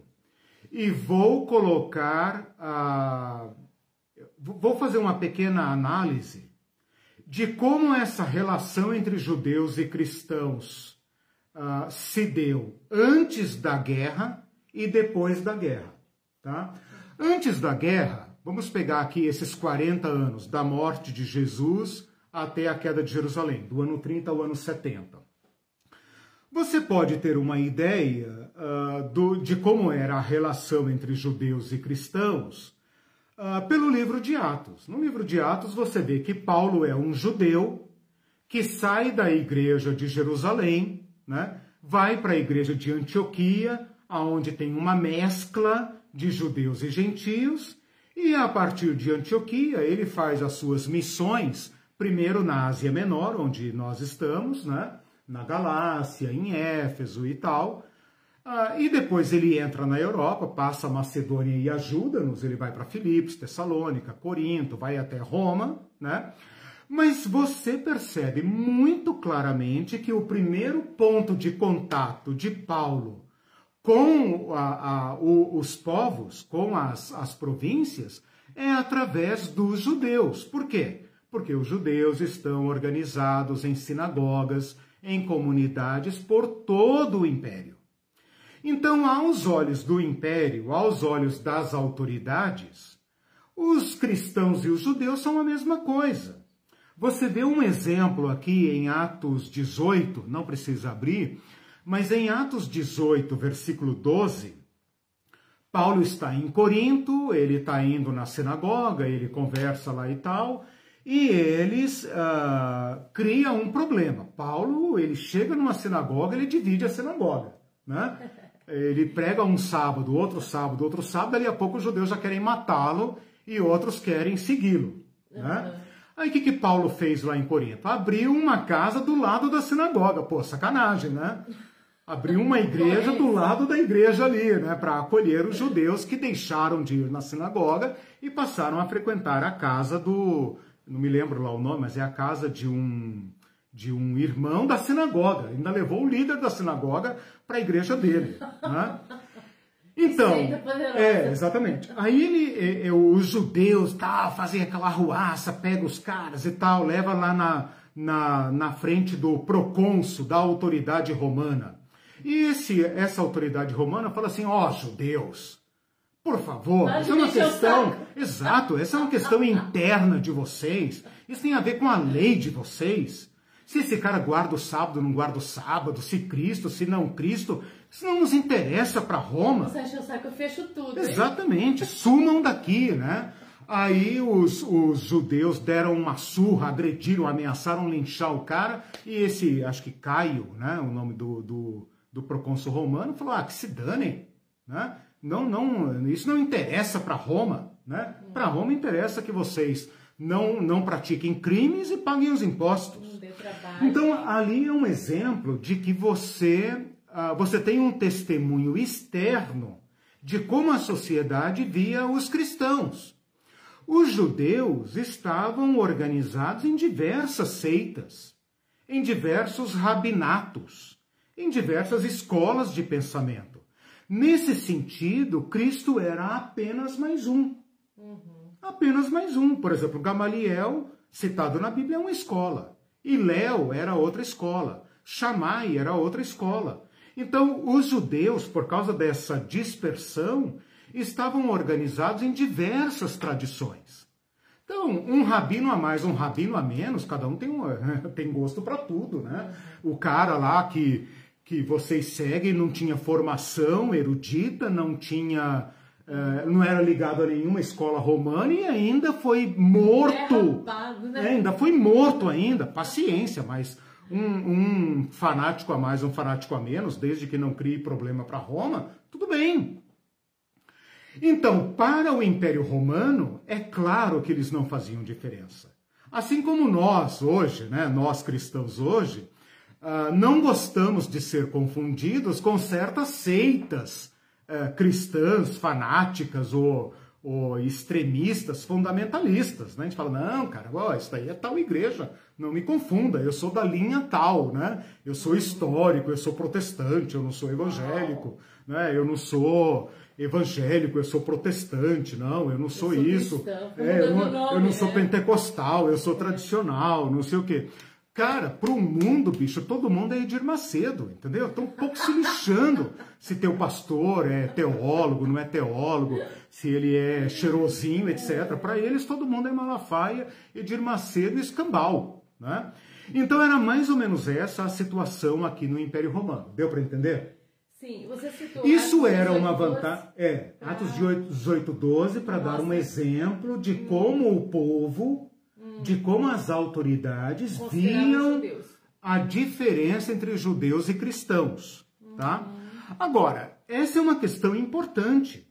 Speaker 1: e vou colocar a. Vou fazer uma pequena análise de como essa relação entre judeus e cristãos uh, se deu antes da guerra e depois da guerra. Tá? Antes da guerra, vamos pegar aqui esses 40 anos da morte de Jesus até a queda de Jerusalém, do ano 30 ao ano 70. Você pode ter uma ideia uh, do, de como era a relação entre judeus e cristãos uh, pelo livro de Atos. No livro de Atos, você vê que Paulo é um judeu que sai da igreja de Jerusalém, né, vai para a igreja de Antioquia, aonde tem uma mescla de judeus e gentios, e a partir de Antioquia ele faz as suas missões, primeiro na Ásia Menor, onde nós estamos, né? Na Galácia, em Éfeso e tal. Ah, e depois ele entra na Europa, passa a Macedônia e ajuda-nos, ele vai para Filipos, Tessalônica, Corinto, vai até Roma, né? Mas você percebe muito claramente que o primeiro ponto de contato de Paulo com a, a, o, os povos, com as, as províncias, é através dos judeus. Por quê? Porque os judeus estão organizados em sinagogas, em comunidades por todo o império. Então, aos olhos do império, aos olhos das autoridades, os cristãos e os judeus são a mesma coisa. Você vê um exemplo aqui em Atos 18, não precisa abrir, mas em Atos 18, versículo 12, Paulo está em Corinto, ele está indo na sinagoga, ele conversa lá e tal, e eles uh, criam um problema. Paulo, ele chega numa sinagoga, ele divide a sinagoga, né? Ele prega um sábado, outro sábado, outro sábado, dali a pouco os judeus já querem matá-lo e outros querem segui-lo, né? Uhum. Aí o que, que Paulo fez lá em Corinto? Abriu uma casa do lado da sinagoga. Pô, sacanagem, né? Abriu uma igreja do lado da igreja ali, né? Para acolher os judeus que deixaram de ir na sinagoga e passaram a frequentar a casa do, não me lembro lá o nome, mas é a casa de um de um irmão da sinagoga. Ainda levou o líder da sinagoga para a igreja dele. Né? Então, é, exatamente. Aí ele, é, os judeus tal, fazem aquela ruaça, pega os caras e tal, leva lá na, na, na frente do procônsul, da autoridade romana. E esse, essa autoridade romana fala assim, ó, oh, judeus, por favor, Mas isso é uma questão. Exato, essa é uma questão interna de vocês. Isso tem a ver com a lei de vocês. Se esse cara guarda o sábado, não guarda o sábado, se Cristo, se não Cristo, isso não nos interessa para Roma.
Speaker 2: Você acha o saco, eu fecho tudo.
Speaker 1: Exatamente, sumam daqui, né? Aí os, os judeus deram uma surra, agrediram, ameaçaram linchar o cara, e esse, acho que Caio, né, o nome do, do, do procônsul romano, falou, ah, que se danem, né? Não, não, isso não interessa para Roma, né? Para Roma interessa que vocês não, não pratiquem crimes e paguem os impostos. Então ali é um exemplo de que você uh, você tem um testemunho externo de como a sociedade via os cristãos. Os judeus estavam organizados em diversas seitas, em diversos rabinatos, em diversas escolas de pensamento. Nesse sentido, Cristo era apenas mais um. Uhum. Apenas mais um. Por exemplo, Gamaliel, citado na Bíblia, é uma escola. E Léo era outra escola. Chamai era outra escola. Então, os judeus, por causa dessa dispersão, estavam organizados em diversas tradições. Então, um rabino a mais, um rabino a menos, cada um tem, uma, tem gosto para tudo, né? O cara lá que, que vocês seguem não tinha formação erudita, não tinha. Uh, não era ligado a nenhuma escola romana e ainda foi morto. É né? é, ainda foi morto ainda. Paciência, mas um, um, fanático a mais, um fanático a menos, desde que não crie problema para Roma, tudo bem. Então, para o Império Romano, é claro que eles não faziam diferença. Assim como nós hoje, né, nós cristãos hoje, uh, não gostamos de ser confundidos com certas seitas uh, cristãs, fanáticas ou, ou, extremistas, fundamentalistas. Né? A gente fala, não, cara, ó, isso daí é tal igreja, não me confunda, eu sou da linha tal, né? Eu sou histórico, eu sou protestante, eu não sou evangélico, né? Eu não sou evangélico, eu sou protestante, não, eu não sou, eu sou isso. É, eu, não, eu não sou né? pentecostal, eu sou tradicional, não sei o quê. Cara, para o mundo, bicho, todo mundo é Edir Macedo, entendeu? Estão um pouco se lixando se teu pastor é teólogo, não é teólogo, se ele é cheirosinho, etc. Para eles, todo mundo é Malafaia, Edir Macedo e Escambau, né? Então era mais ou menos essa a situação aqui no Império Romano. Deu para entender?
Speaker 2: Sim, você citou.
Speaker 1: Isso era uma vantagem. É, Atos 18, 12, para dar um exemplo de hum. como o povo. De como as autoridades viam a diferença entre judeus e cristãos. Tá? Agora, essa é uma questão importante.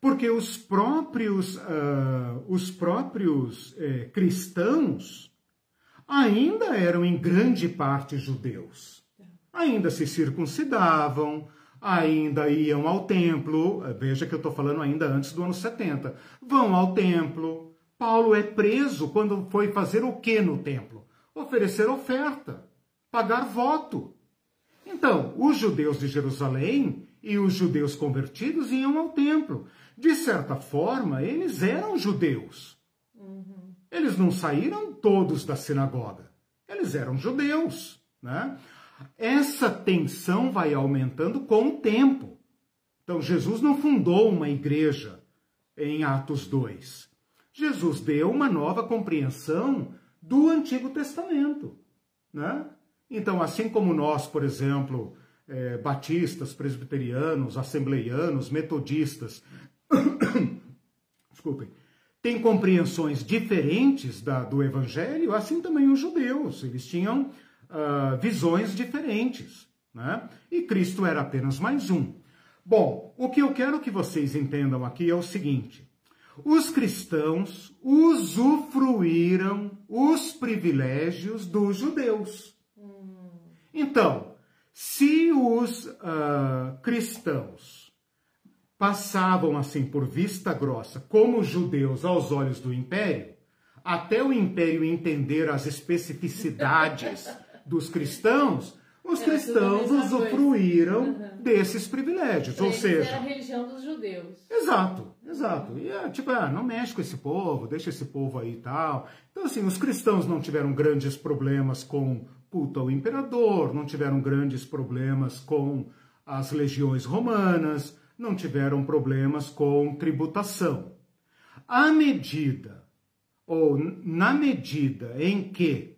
Speaker 1: Porque os próprios, uh, os próprios uh, cristãos ainda eram em grande parte judeus ainda se circuncidavam, ainda iam ao templo. Veja que eu estou falando ainda antes do ano 70. Vão ao templo. Paulo é preso quando foi fazer o que no templo? Oferecer oferta, pagar voto. Então, os judeus de Jerusalém e os judeus convertidos iam ao templo. De certa forma, eles eram judeus. Uhum. Eles não saíram todos da sinagoga. Eles eram judeus. Né? Essa tensão vai aumentando com o tempo. Então, Jesus não fundou uma igreja em Atos 2. Jesus deu uma nova compreensão do Antigo Testamento. Né? Então, assim como nós, por exemplo, é, batistas, presbiterianos, assembleianos, metodistas, desculpem, têm compreensões diferentes da, do Evangelho, assim também os judeus. Eles tinham uh, visões diferentes. Né? E Cristo era apenas mais um. Bom, o que eu quero que vocês entendam aqui é o seguinte: os cristãos usufruíram os privilégios dos judeus. Então, se os uh, cristãos passavam assim por vista grossa como judeus aos olhos do império, até o império entender as especificidades dos cristãos, os era cristãos usufruíram uhum. desses privilégios. Pra ou seja.
Speaker 2: Era a religião dos judeus.
Speaker 1: Exato, exato. E é tipo, ah, não mexe com esse povo, deixa esse povo aí e tal. Então, assim, os cristãos não tiveram grandes problemas com culto ao imperador, não tiveram grandes problemas com as legiões romanas, não tiveram problemas com tributação. À medida, ou na medida em que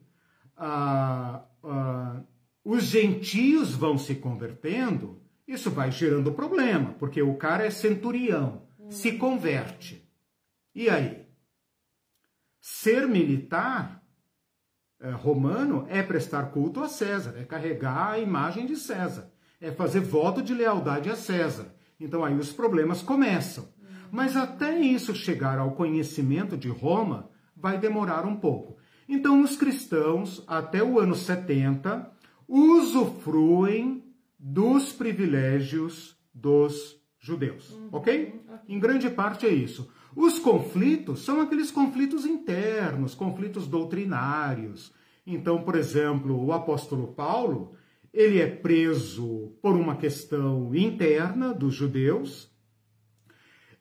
Speaker 1: a, uh, os gentios vão se convertendo, isso vai gerando problema, porque o cara é centurião, se converte. E aí? Ser militar é, romano é prestar culto a César, é carregar a imagem de César, é fazer voto de lealdade a César. Então aí os problemas começam. Mas até isso chegar ao conhecimento de Roma vai demorar um pouco. Então, os cristãos, até o ano 70, usufruem dos privilégios dos judeus, uhum. ok? Em grande parte é isso. Os conflitos são aqueles conflitos internos, conflitos doutrinários. Então, por exemplo, o apóstolo Paulo, ele é preso por uma questão interna dos judeus,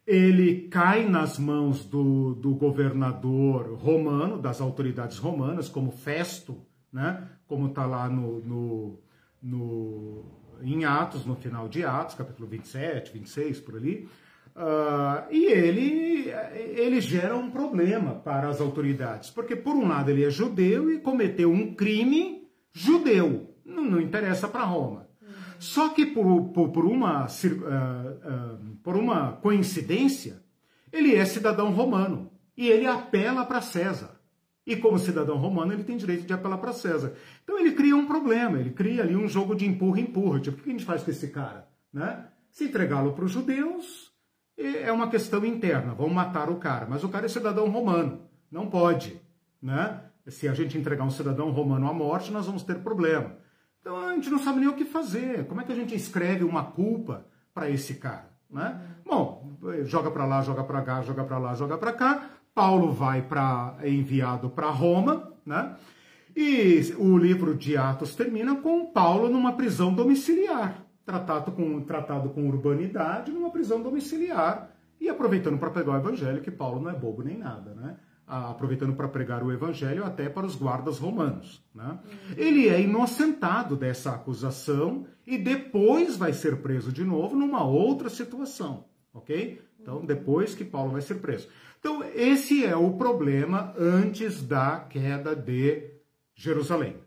Speaker 1: ele cai nas mãos do, do governador romano, das autoridades romanas, como Festo, né? Como está lá no, no, no, em Atos, no final de Atos, capítulo 27, 26, por ali. Uh, e ele, ele gera um problema para as autoridades, porque por um lado ele é judeu e cometeu um crime judeu, não, não interessa para Roma. Só que por, por, por uma, uh, uh, por uma coincidência, ele é cidadão romano e ele apela para César. E como cidadão romano, ele tem direito de apelar para César. Então ele cria um problema, ele cria ali um jogo de empurra-empurra. Tipo, o que a gente faz com esse cara? Né? Se entregá-lo para os judeus é uma questão interna, vão matar o cara. Mas o cara é cidadão romano, não pode. Né? Se a gente entregar um cidadão romano à morte, nós vamos ter problema. Então a gente não sabe nem o que fazer. Como é que a gente escreve uma culpa para esse cara? Né? Bom, joga para lá, joga para cá, joga para lá, joga para cá. Paulo vai para é enviado para Roma, né? E o livro de Atos termina com Paulo numa prisão domiciliar, tratado com tratado com urbanidade numa prisão domiciliar e aproveitando para pregar o evangelho que Paulo não é bobo nem nada, né? aproveitando para pregar o evangelho até para os guardas romanos. Né? Ele é inocentado dessa acusação e depois vai ser preso de novo numa outra situação, ok? Então, depois que Paulo vai ser preso. Então, esse é o problema antes da queda de Jerusalém.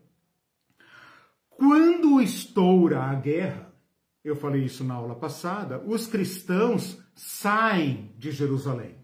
Speaker 1: Quando estoura a guerra, eu falei isso na aula passada, os cristãos saem de Jerusalém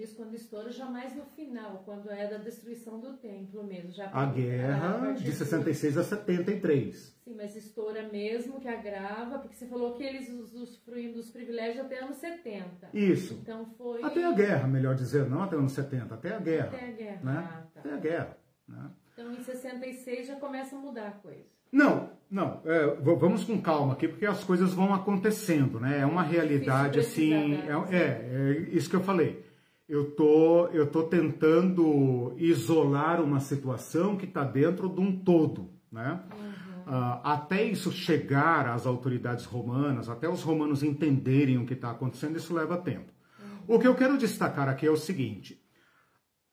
Speaker 2: diz quando estoura, jamais no final, quando é da destruição do templo mesmo. Já
Speaker 1: a guerra de 66 a 73.
Speaker 2: Sim, mas estoura mesmo, que agrava, porque você falou que eles usufruem dos privilégios até anos 70.
Speaker 1: Isso.
Speaker 2: Então foi...
Speaker 1: Até a guerra, melhor dizer, não até anos 70, até a guerra.
Speaker 2: Até a guerra,
Speaker 1: né? ah, tá. Até a guerra. Né?
Speaker 2: Então em 66 já começa a mudar a coisa.
Speaker 1: Não, não, é, vamos com calma aqui, porque as coisas vão acontecendo, né? É uma realidade assim. É, é, é, isso que eu falei eu tô, eu tô tentando isolar uma situação que está dentro de um todo, né? Uhum. Uh, até isso chegar às autoridades romanas, até os romanos entenderem o que está acontecendo, isso leva tempo. Uhum. O que eu quero destacar aqui é o seguinte: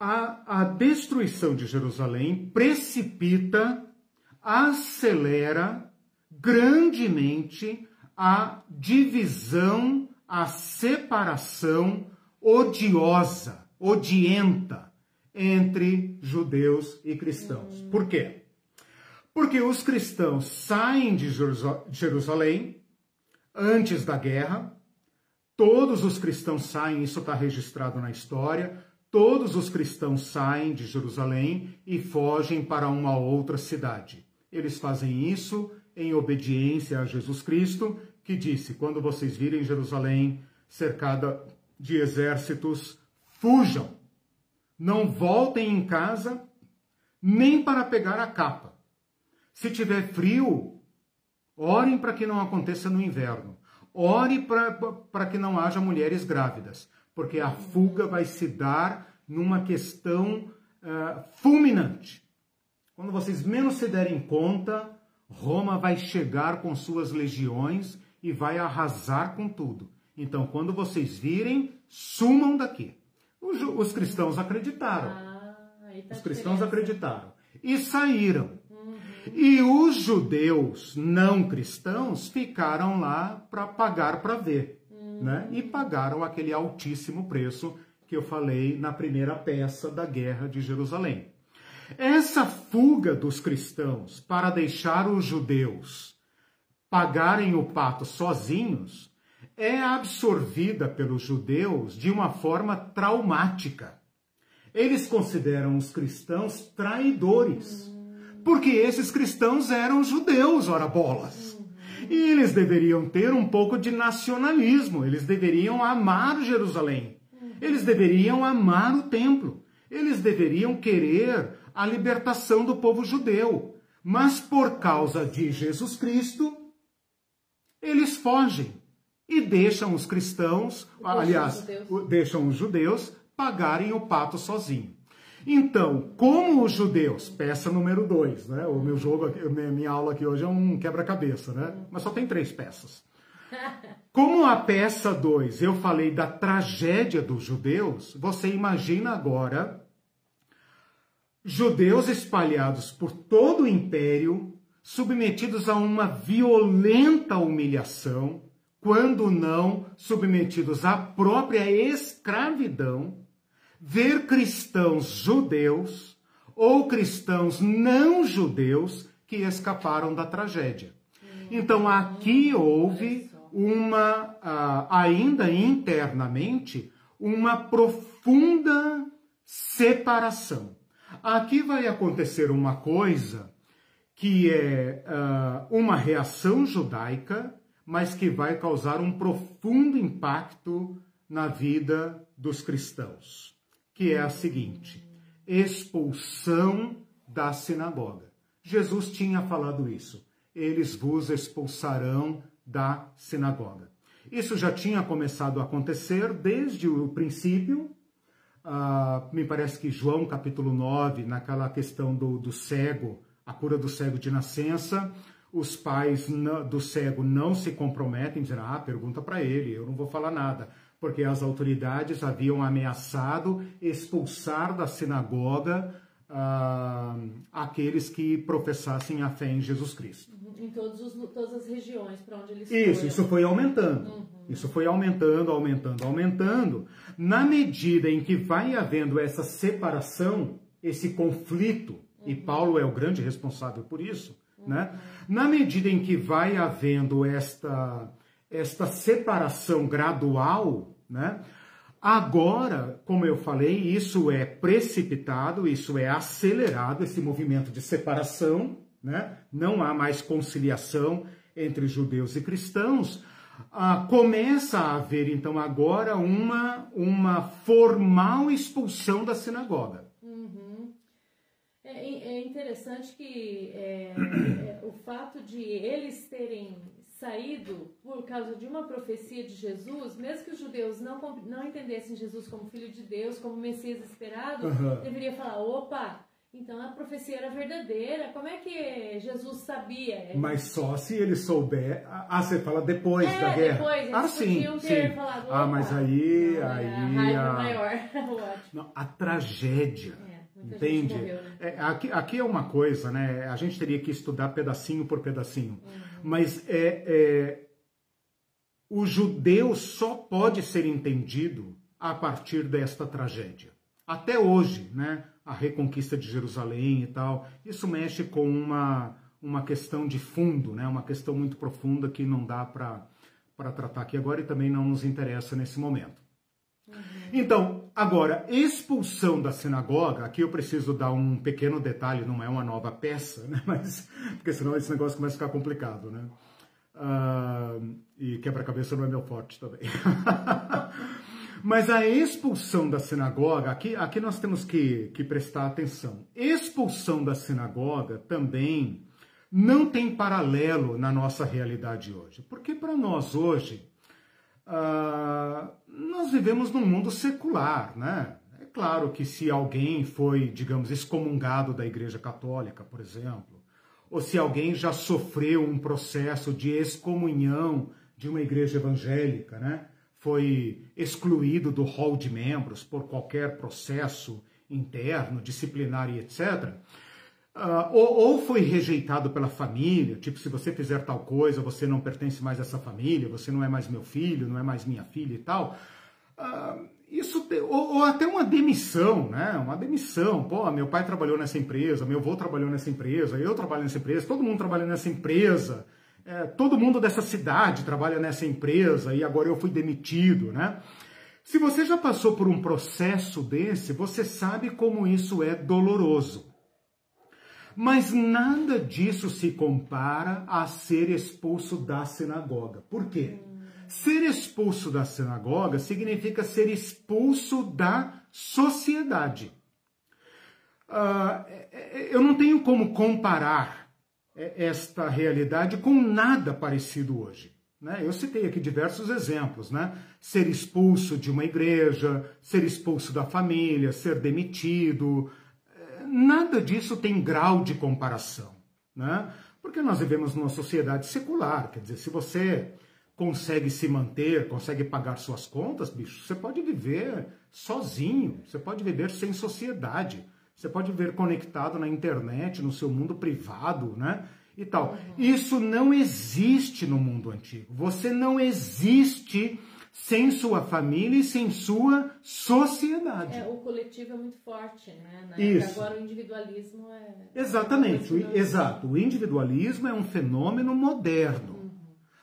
Speaker 1: a, a destruição de Jerusalém precipita, acelera grandemente a divisão, a separação odiosa, odienta entre judeus e cristãos. Por quê? Porque os cristãos saem de Jerusalém antes da guerra, todos os cristãos saem, isso está registrado na história, todos os cristãos saem de Jerusalém e fogem para uma outra cidade. Eles fazem isso em obediência a Jesus Cristo, que disse: Quando vocês virem Jerusalém cercada de exércitos, fujam. Não voltem em casa nem para pegar a capa. Se tiver frio, orem para que não aconteça no inverno. Ore para que não haja mulheres grávidas, porque a fuga vai se dar numa questão uh, fulminante. Quando vocês menos se derem conta, Roma vai chegar com suas legiões e vai arrasar com tudo. Então, quando vocês virem, sumam daqui. Os, os cristãos acreditaram. Ah, tá os cristãos acreditaram. E saíram. Uhum. E os judeus não cristãos ficaram lá para pagar para ver. Uhum. Né? E pagaram aquele altíssimo preço que eu falei na primeira peça da Guerra de Jerusalém. Essa fuga dos cristãos para deixar os judeus pagarem o pato sozinhos é absorvida pelos judeus de uma forma traumática. Eles consideram os cristãos traidores, porque esses cristãos eram judeus, ora bolas. E eles deveriam ter um pouco de nacionalismo, eles deveriam amar Jerusalém, eles deveriam amar o templo, eles deveriam querer a libertação do povo judeu. Mas por causa de Jesus Cristo, eles fogem e deixam os cristãos, aliás, deixam os judeus pagarem o pato sozinho. Então, como os judeus, peça número dois, né? O meu jogo, minha aula aqui hoje é um quebra-cabeça, né? Mas só tem três peças. Como a peça 2 eu falei da tragédia dos judeus, você imagina agora judeus espalhados por todo o império, submetidos a uma violenta humilhação, quando não submetidos à própria escravidão, ver cristãos judeus ou cristãos não judeus que escaparam da tragédia. Então aqui houve uma, ainda internamente, uma profunda separação. Aqui vai acontecer uma coisa que é uma reação judaica, mas que vai causar um profundo impacto na vida dos cristãos, que é a seguinte: expulsão da sinagoga. Jesus tinha falado isso. Eles vos expulsarão da sinagoga. Isso já tinha começado a acontecer desde o princípio. Uh, me parece que João capítulo 9, naquela questão do, do cego, a cura do cego de nascença, os pais do cego não se comprometem, dizendo, ah, pergunta para ele, eu não vou falar nada, porque as autoridades haviam ameaçado expulsar da sinagoga uh, aqueles que professassem a fé em Jesus Cristo.
Speaker 2: Uhum. Em todos os, todas as regiões para onde eles
Speaker 1: Isso, foram. isso foi aumentando. Uhum. Isso foi aumentando, aumentando, aumentando. Na medida em que vai havendo essa separação, esse conflito, uhum. e Paulo é o grande responsável por isso, né? Na medida em que vai havendo esta, esta separação gradual, né? Agora, como eu falei, isso é precipitado, isso é acelerado, esse movimento de separação, né? não há mais conciliação entre judeus e cristãos. Ah, começa a haver, então, agora uma, uma formal expulsão da sinagoga.
Speaker 2: Uhum. É, é, interessante que é, é, o fato de eles terem saído por causa de uma profecia de Jesus, mesmo que os judeus não, não entendessem Jesus como filho de Deus, como Messias esperado, uhum. deveria falar: opa, então a profecia era verdadeira. Como é que Jesus sabia?
Speaker 1: Mas só se ele souber. Ah, você fala depois
Speaker 2: é,
Speaker 1: da guerra.
Speaker 2: Depois, eles
Speaker 1: ah, sim, sim.
Speaker 2: Falado,
Speaker 1: ah, mas aí. Não, aí
Speaker 2: a raiva a... maior.
Speaker 1: A tragédia. Entende? Morreu, né? é, aqui, aqui é uma coisa, né? A gente teria que estudar pedacinho por pedacinho. Uhum. Mas é, é, o judeu só pode ser entendido a partir desta tragédia. Até hoje, né? A reconquista de Jerusalém e tal, isso mexe com uma, uma questão de fundo, né? Uma questão muito profunda que não dá para tratar aqui agora e também não nos interessa nesse momento. Então, agora, expulsão da sinagoga, aqui eu preciso dar um pequeno detalhe, não é uma nova peça, né? Mas, porque senão esse negócio começa a ficar complicado, né? Uh, e quebra-cabeça não é meu forte também. Mas a expulsão da sinagoga, aqui, aqui nós temos que, que prestar atenção. Expulsão da sinagoga também não tem paralelo na nossa realidade hoje. Porque para nós hoje, uh, nós vivemos num mundo secular, né? É claro que se alguém foi, digamos, excomungado da Igreja Católica, por exemplo, ou se alguém já sofreu um processo de excomunhão de uma igreja evangélica, né? Foi excluído do hall de membros por qualquer processo interno, disciplinar e etc. Uh, ou, ou, foi rejeitado pela família, tipo, se você fizer tal coisa, você não pertence mais a essa família, você não é mais meu filho, não é mais minha filha e tal. Uh, isso, ou, ou, até uma demissão, né? Uma demissão. Pô, meu pai trabalhou nessa empresa, meu avô trabalhou nessa empresa, eu trabalho nessa empresa, todo mundo trabalha nessa empresa, é, todo mundo dessa cidade trabalha nessa empresa e agora eu fui demitido, né? Se você já passou por um processo desse, você sabe como isso é doloroso. Mas nada disso se compara a ser expulso da sinagoga. Por quê? Ser expulso da sinagoga significa ser expulso da sociedade. Uh, eu não tenho como comparar esta realidade com nada parecido hoje. Né? Eu citei aqui diversos exemplos, né? Ser expulso de uma igreja, ser expulso da família, ser demitido. Nada disso tem grau de comparação, né? Porque nós vivemos numa sociedade secular, quer dizer, se você consegue se manter, consegue pagar suas contas, bicho, você pode viver sozinho, você pode viver sem sociedade, você pode viver conectado na internet, no seu mundo privado, né? E tal. Uhum. Isso não existe no mundo antigo. Você não existe sem sua família e sem sua sociedade.
Speaker 2: É, o coletivo é muito forte, né?
Speaker 1: Isso.
Speaker 2: Agora o individualismo é.
Speaker 1: Exatamente, o, exato. O individualismo é um fenômeno moderno. Uhum.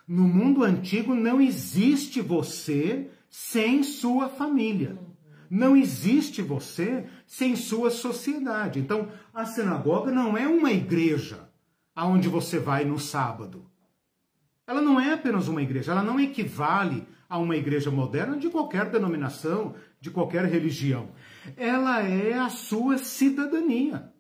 Speaker 1: No mundo antigo não existe você sem sua família. Uhum. Não existe você sem sua sociedade. Então, a sinagoga não é uma igreja aonde você vai no sábado. Ela não é apenas uma igreja, ela não equivale a uma igreja moderna de qualquer denominação, de qualquer religião. Ela é a sua cidadania.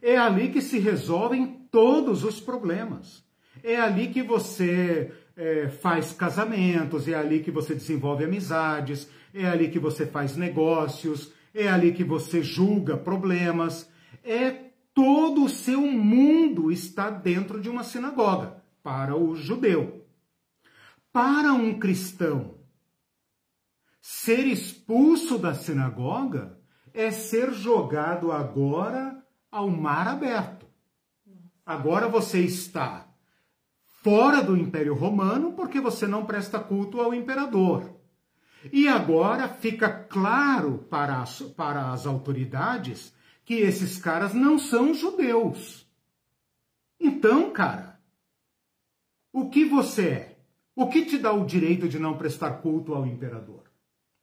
Speaker 1: É ali que se resolvem todos os problemas. É ali que você é, faz casamentos, é ali que você desenvolve amizades, é ali que você faz negócios, é ali que você julga problemas. É todo o seu mundo está dentro de uma sinagoga para o judeu. Para um cristão, ser expulso da sinagoga é ser jogado agora ao mar aberto. Agora você está fora do Império Romano porque você não presta culto ao imperador. E agora fica claro para as, para as autoridades que esses caras não são judeus. Então, cara, o que você é? O que te dá o direito de não prestar culto ao imperador?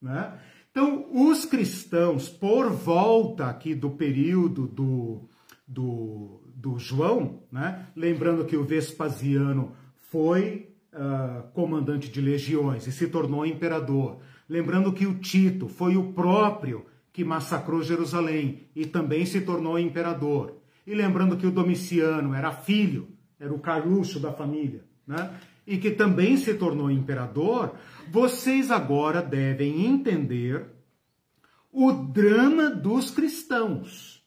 Speaker 1: Né? Então, os cristãos, por volta aqui do período do, do, do João, né? lembrando que o Vespasiano foi uh, comandante de legiões e se tornou imperador, lembrando que o Tito foi o próprio que massacrou Jerusalém e também se tornou imperador, e lembrando que o Domiciano era filho, era o Carluxo da família, né? e que também se tornou imperador, vocês agora devem entender o drama dos cristãos.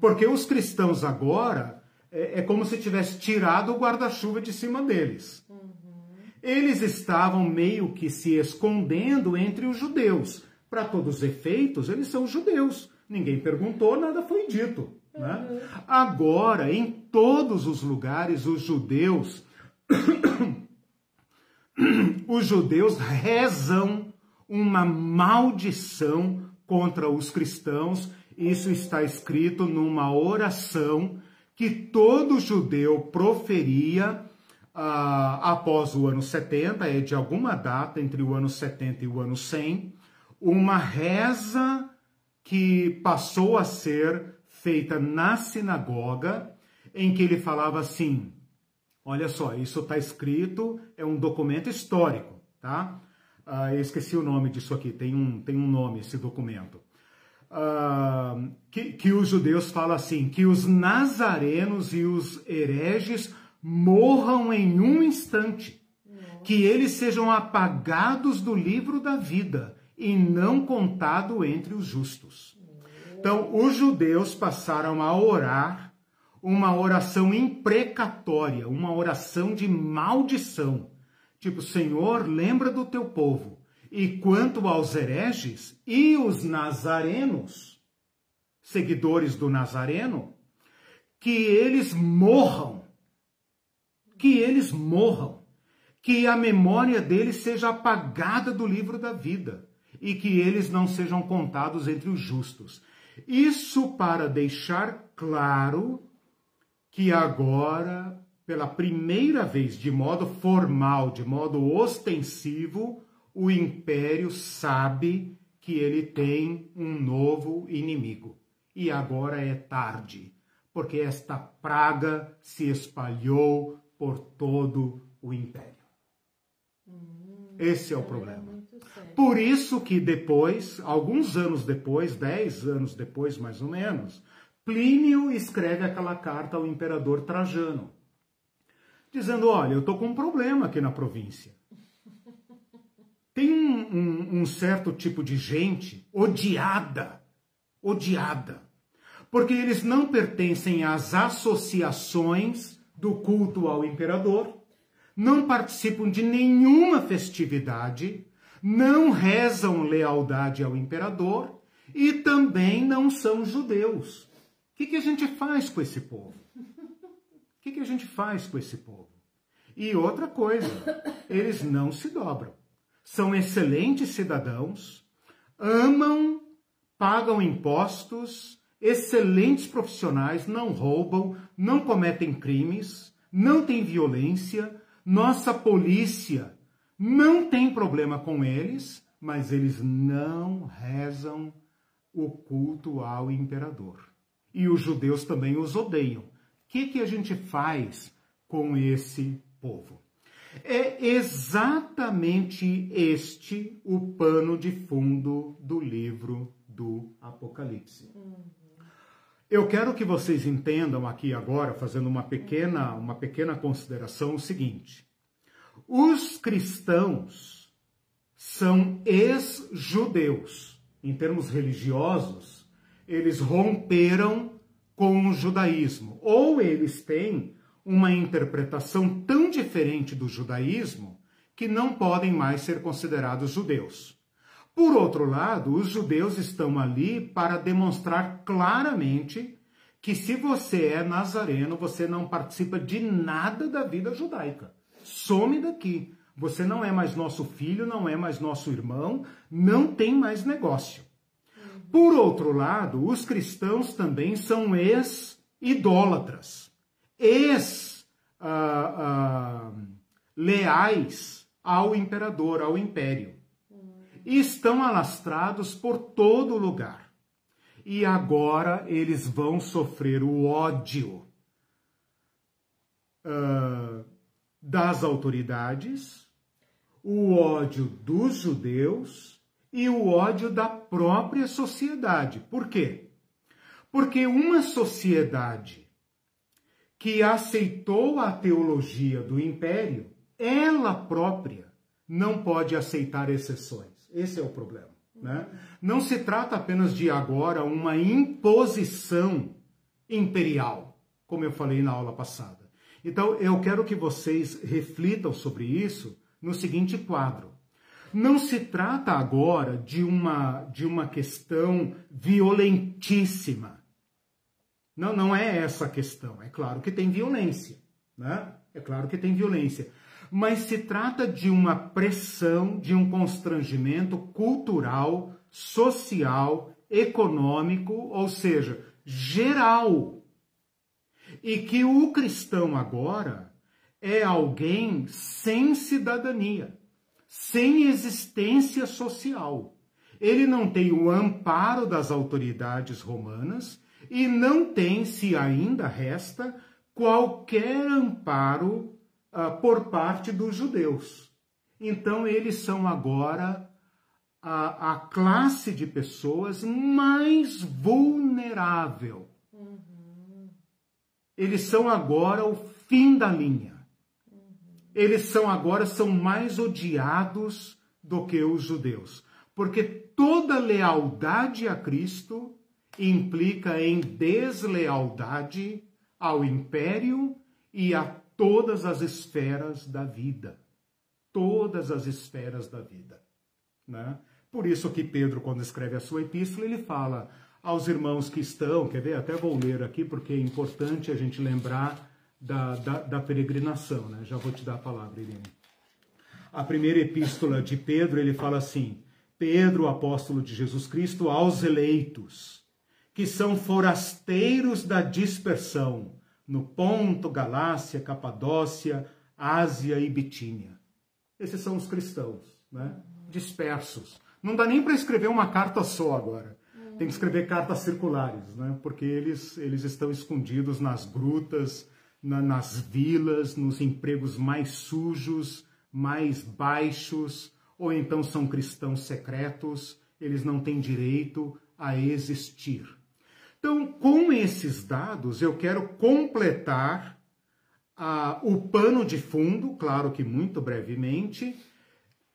Speaker 1: Porque os cristãos agora é, é como se tivesse tirado o guarda-chuva de cima deles. Eles estavam meio que se escondendo entre os judeus. Para todos os efeitos, eles são judeus. Ninguém perguntou, nada foi dito. Né? Uhum. Agora, em todos os lugares, os judeus os judeus rezam uma maldição contra os cristãos. Isso está escrito numa oração que todo judeu proferia uh, após o ano 70, é de alguma data entre o ano 70 e o ano 100, uma reza que passou a ser feita na sinagoga, em que ele falava assim: Olha só, isso está escrito, é um documento histórico, tá? Ah, eu esqueci o nome disso aqui, tem um, tem um nome esse documento. Ah, que, que os judeus falam assim, que os nazarenos e os hereges morram em um instante, que eles sejam apagados do livro da vida e não contado entre os justos. Então, os judeus passaram a orar uma oração imprecatória, uma oração de maldição. Tipo, Senhor, lembra do teu povo. E quanto aos hereges e os nazarenos, seguidores do Nazareno, que eles morram. Que eles morram. Que a memória deles seja apagada do livro da vida e que eles não sejam contados entre os justos. Isso para deixar claro que agora, pela primeira vez, de modo formal, de modo ostensivo, o império sabe que ele tem um novo inimigo. E agora é tarde, porque esta praga se espalhou por todo o império. Hum, Esse é o problema. Por isso que depois, alguns anos depois, dez anos depois mais ou menos, Plínio escreve aquela carta ao imperador Trajano. dizendo: olha, eu estou com um problema aqui na província. Tem um, um, um certo tipo de gente odiada, odiada, porque eles não pertencem às associações do culto ao imperador, não participam de nenhuma festividade, não rezam lealdade ao imperador e também não são judeus. O que, que a gente faz com esse povo? O que, que a gente faz com esse povo? E outra coisa, eles não se dobram. São excelentes cidadãos, amam, pagam impostos, excelentes profissionais, não roubam, não cometem crimes, não tem violência. Nossa polícia não tem problema com eles, mas eles não rezam o culto ao imperador. E os judeus também os odeiam. O que, que a gente faz com esse povo? É exatamente este o pano de fundo do livro do Apocalipse. Eu quero que vocês entendam aqui agora, fazendo uma pequena, uma pequena consideração, o seguinte: os cristãos são ex-judeus. Em termos religiosos, eles romperam com o judaísmo. Ou eles têm uma interpretação tão diferente do judaísmo que não podem mais ser considerados judeus. Por outro lado, os judeus estão ali para demonstrar claramente que se você é nazareno, você não participa de nada da vida judaica. Some daqui. Você não é mais nosso filho, não é mais nosso irmão, não tem mais negócio. Por outro lado, os cristãos também são ex-idólatras, ex-leais ah, ah, ao imperador, ao império e estão alastrados por todo lugar. E agora eles vão sofrer o ódio uh, das autoridades, o ódio dos judeus e o ódio da própria sociedade. Por quê? Porque uma sociedade que aceitou a teologia do império, ela própria não pode aceitar exceções. Esse é o problema. Né? Não se trata apenas de agora uma imposição imperial, como eu falei na aula passada. Então, eu quero que vocês reflitam sobre isso no seguinte quadro. Não se trata agora de uma, de uma questão violentíssima. Não, não é essa a questão. É claro que tem violência. Né? É claro que tem violência mas se trata de uma pressão, de um constrangimento cultural, social, econômico, ou seja, geral. E que o cristão agora é alguém sem cidadania, sem existência social. Ele não tem o amparo das autoridades romanas e não tem, se ainda resta, qualquer amparo uh, por parte dos judeus. Então, eles são agora a, a classe de pessoas mais vulnerável. Uhum. Eles são agora o fim da linha. Eles são agora são mais odiados do que os judeus, porque toda lealdade a Cristo implica em deslealdade ao império e a todas as esferas da vida. Todas as esferas da vida. Né? Por isso que Pedro, quando escreve a sua epístola, ele fala aos irmãos que estão, quer ver? Até vou ler aqui, porque é importante a gente lembrar da, da, da peregrinação. Né? Já vou te dar a palavra, Irene. A primeira epístola de Pedro, ele fala assim: Pedro, apóstolo de Jesus Cristo, aos eleitos, que são forasteiros da dispersão no Ponto, Galácia, Capadócia, Ásia e Bitínia. Esses são os cristãos, né? dispersos. Não dá nem para escrever uma carta só agora. Tem que escrever cartas circulares, né? porque eles, eles estão escondidos nas grutas, na, nas vilas, nos empregos mais sujos, mais baixos, ou então são cristãos secretos, eles não têm direito a existir. Então, com esses dados, eu quero completar o pano de fundo, claro que muito brevemente,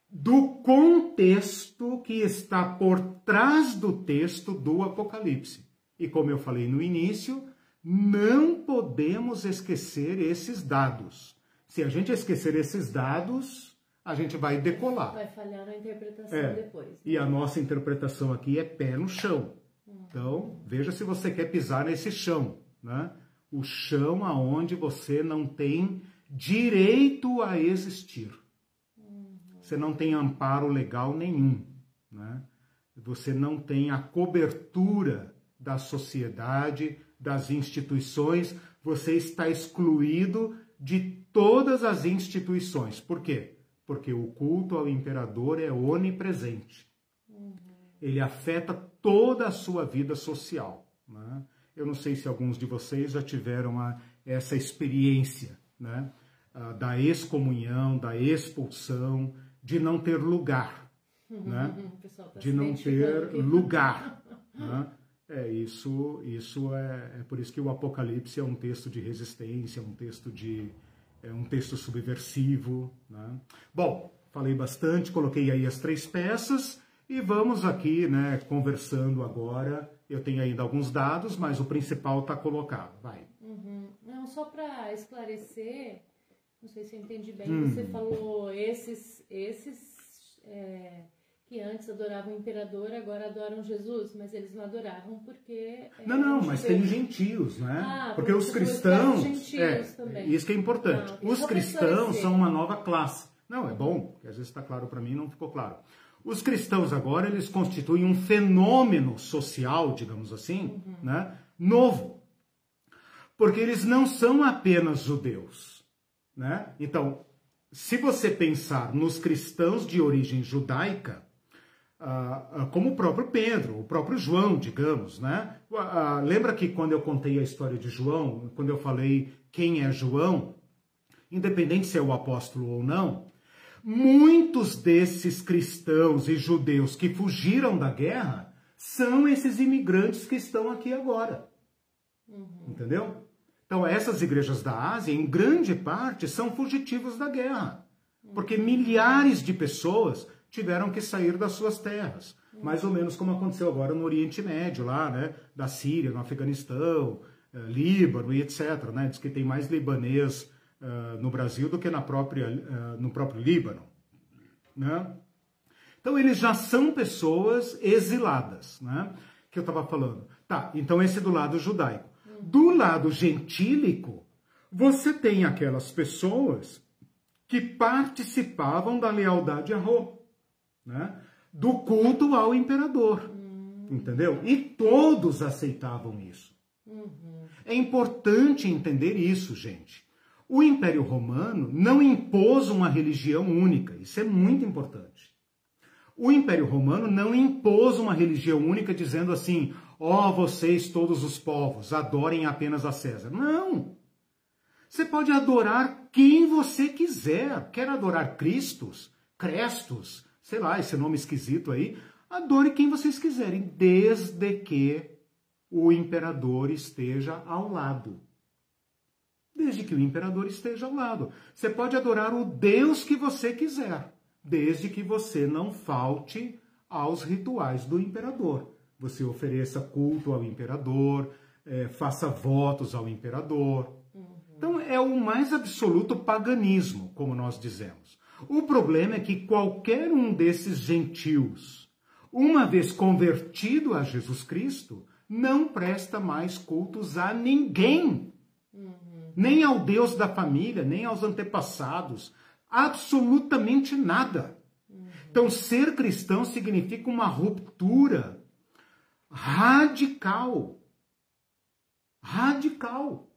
Speaker 1: do contexto que está por trás do texto do Apocalipse. E como eu falei no início, não podemos esquecer esses dados. Se a gente esquecer esses dados, a gente vai decolar.
Speaker 2: Vai falhar na interpretação é, depois.
Speaker 1: E a nossa interpretação aqui é pé no chão. Então, veja se você quer pisar nesse chão, né? O chão aonde você não tem direito a existir. Você não tem amparo legal nenhum, né? Você não tem a cobertura da sociedade, das instituições, você está excluído de todas as instituições. Por quê? Porque o culto ao imperador é onipresente. Uhum. Ele afeta toda a sua vida social. Né? Eu não sei se alguns de vocês já tiveram a, essa experiência né? da excomunhão, da expulsão, de não ter lugar. Né? Tá de não ter lugar. É, isso, isso é, é por isso que o Apocalipse é um texto de resistência, um texto de é um texto subversivo. Né? Bom, falei bastante, coloquei aí as três peças e vamos aqui, né, conversando agora. Eu tenho ainda alguns dados, mas o principal está colocado. Vai.
Speaker 2: Uhum. Não, só para esclarecer, não sei se eu entendi bem, hum. você falou esses, esses é, que antes adoravam o imperador, agora adoram Jesus, mas eles não adoravam porque.
Speaker 1: É, não, não, mas tem gentios, né? Ah, porque os cristãos. É, também. isso que é importante. Ah, os cristãos são uma nova classe. Não, é bom, porque às vezes está claro para mim não ficou claro. Os cristãos agora, eles constituem um fenômeno social, digamos assim, uhum. né, novo. Porque eles não são apenas judeus. Né? Então, se você pensar nos cristãos de origem judaica, como o próprio Pedro, o próprio João, digamos, né? Uh, lembra que quando eu contei a história de João, quando eu falei quem é João, independente se é o apóstolo ou não, Muitos desses cristãos e judeus que fugiram da guerra são esses imigrantes que estão aqui agora. Uhum. Entendeu? Então, essas igrejas da Ásia, em grande parte, são fugitivos da guerra. Porque milhares de pessoas tiveram que sair das suas terras. Mais ou menos como aconteceu agora no Oriente Médio, lá, né? Da Síria, no Afeganistão, eh, Líbano e etc. Né? Diz que tem mais libanês uh, no Brasil do que na própria, uh, no próprio Líbano. Né? Então, eles já são pessoas exiladas, né? que eu estava falando. Tá, então esse do lado judaico. Do lado gentílico, você tem aquelas pessoas que participavam da lealdade a Roma, né? do culto ao imperador. Uhum. Entendeu? E todos aceitavam isso. Uhum. É importante entender isso, gente. O Império Romano não impôs uma religião única, isso é muito importante. O Império Romano não impôs uma religião única dizendo assim: ó, oh, vocês, todos os povos, adorem apenas a César. Não! Você pode adorar quem você quiser. Quer adorar Cristos, Crestos, sei lá, esse nome esquisito aí. Adore quem vocês quiserem, desde que o imperador esteja ao lado desde que o imperador esteja ao lado. Você pode adorar o Deus que você quiser, desde que você não falte aos rituais do imperador. Você ofereça culto ao imperador, é, faça votos ao imperador. Uhum. Então é o mais absoluto paganismo, como nós dizemos. O problema é que qualquer um desses gentios, uma vez convertido a Jesus Cristo, não presta mais cultos a ninguém nem ao Deus da família, nem aos antepassados, absolutamente nada. Então, ser cristão significa uma ruptura radical. Radical.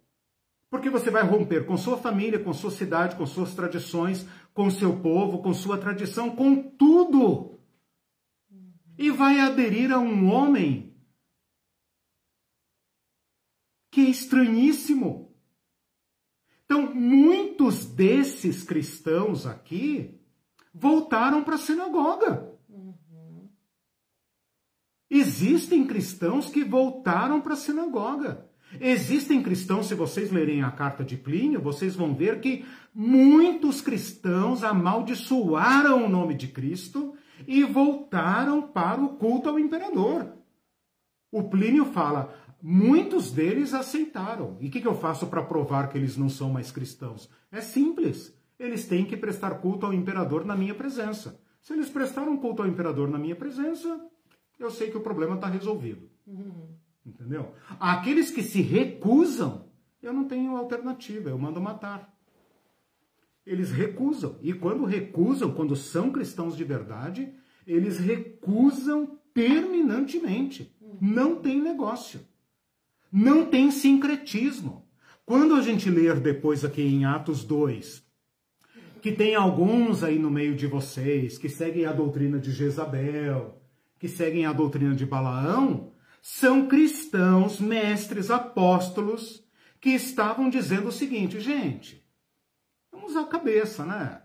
Speaker 1: Porque você vai romper com sua família, com sua cidade, com suas tradições, com seu povo, com sua tradição, com tudo. E vai aderir a um homem que é estranhíssimo então, muitos desses cristãos aqui voltaram para a sinagoga. Existem cristãos que voltaram para a sinagoga. Existem cristãos, se vocês lerem a carta de Plínio, vocês vão ver que muitos cristãos amaldiçoaram o nome de Cristo e voltaram para o culto ao imperador. O Plínio fala: muitos deles aceitaram. E o que, que eu faço para provar que eles não são mais cristãos? É simples. Eles têm que prestar culto ao imperador na minha presença. Se eles prestaram culto ao imperador na minha presença, eu sei que o problema está resolvido. Uhum. Entendeu? Aqueles que se recusam, eu não tenho alternativa, eu mando matar. Eles recusam. E quando recusam, quando são cristãos de verdade, eles recusam terminantemente. Não tem negócio. Não tem sincretismo. Quando a gente ler depois aqui em Atos 2, que tem alguns aí no meio de vocês que seguem a doutrina de Jezabel, que seguem a doutrina de Balaão, são cristãos, mestres, apóstolos, que estavam dizendo o seguinte, gente, vamos usar a cabeça, né?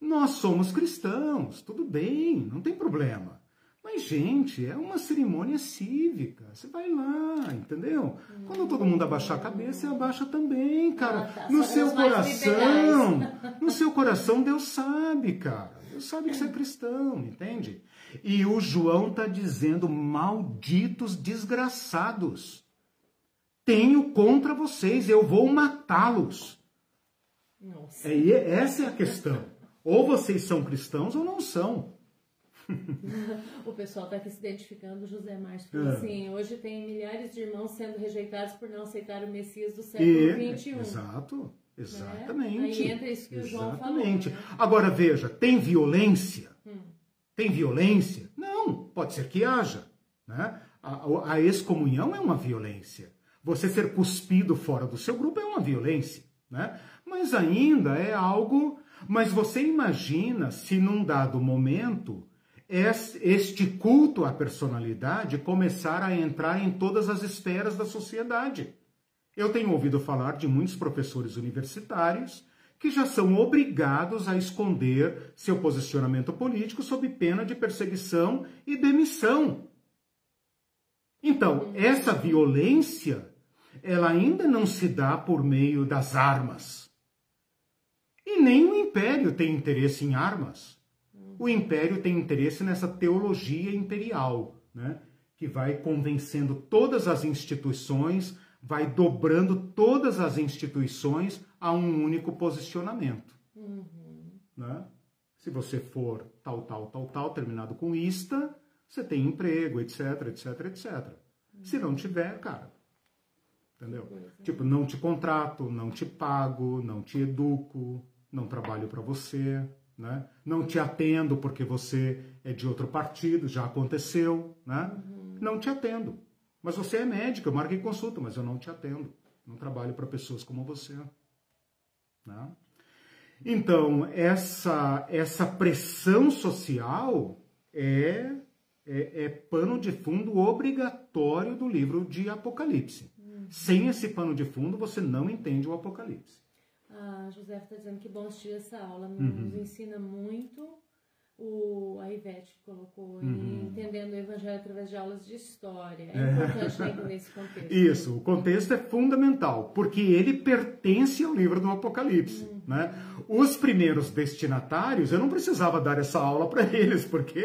Speaker 1: Nós somos cristãos, tudo bem, não tem problema. Mas, gente, é uma cerimônia cívica. Você vai lá, entendeu? Quando todo mundo abaixar a cabeça, você abaixa também, cara. Ah, tá. No seu coração, no seu coração, Deus sabe, cara. Deus sabe que você é cristão, entende? E o João está dizendo: malditos desgraçados. Tenho contra vocês, eu vou matá-los. É, essa é a questão. Ou vocês são cristãos ou não são.
Speaker 2: o pessoal está aqui se identificando, José Márcio, falou é. assim, hoje tem milhares de irmãos sendo rejeitados por não aceitar o Messias do século XXI.
Speaker 1: Exato, exatamente. Né?
Speaker 2: Aí entra isso que
Speaker 1: exatamente.
Speaker 2: o João falou.
Speaker 1: Né? Agora veja, tem violência? Tem violência? Não, pode ser que haja. Né? A, a excomunhão é uma violência. Você ser cuspido fora do seu grupo é uma violência. Né? Mas ainda é algo. Mas você imagina se num dado momento este culto à personalidade começar a entrar em todas as esferas da sociedade. Eu tenho ouvido falar de muitos professores universitários que já são obrigados a esconder seu posicionamento político sob pena de perseguição e demissão. Então, essa violência, ela ainda não se dá por meio das armas. E nem o império tem interesse em armas. O império tem interesse nessa teologia imperial, né? que vai convencendo todas as instituições, vai dobrando todas as instituições a um único posicionamento. Uhum. Né? Se você for tal, tal, tal, tal, terminado com ista, você tem emprego, etc, etc, etc. Uhum. Se não tiver, cara, entendeu? É. Tipo, não te contrato, não te pago, não te educo, não trabalho para você, né? Não te atendo porque você é de outro partido, já aconteceu, né? Uhum. Não te atendo. Mas você é médico, eu marquei consulta, mas eu não te atendo. Não trabalho para pessoas como você. Né? Então, essa, essa pressão social é, é, é, pano de fundo obrigatório do livro de Apocalipse. Uhum. Sem esse pano de fundo, você não entende o Apocalipse.
Speaker 2: A José está dizendo que bom assistir essa aula, nos uhum. ensina muito o, a Ivete colocou uhum. entendendo o Evangelho através de aulas de história. É, é. importante né, entender esse contexto.
Speaker 1: Isso, o contexto é fundamental, porque ele pertence ao livro do Apocalipse. Uhum. Né? Os primeiros destinatários, eu não precisava dar essa aula para eles, porque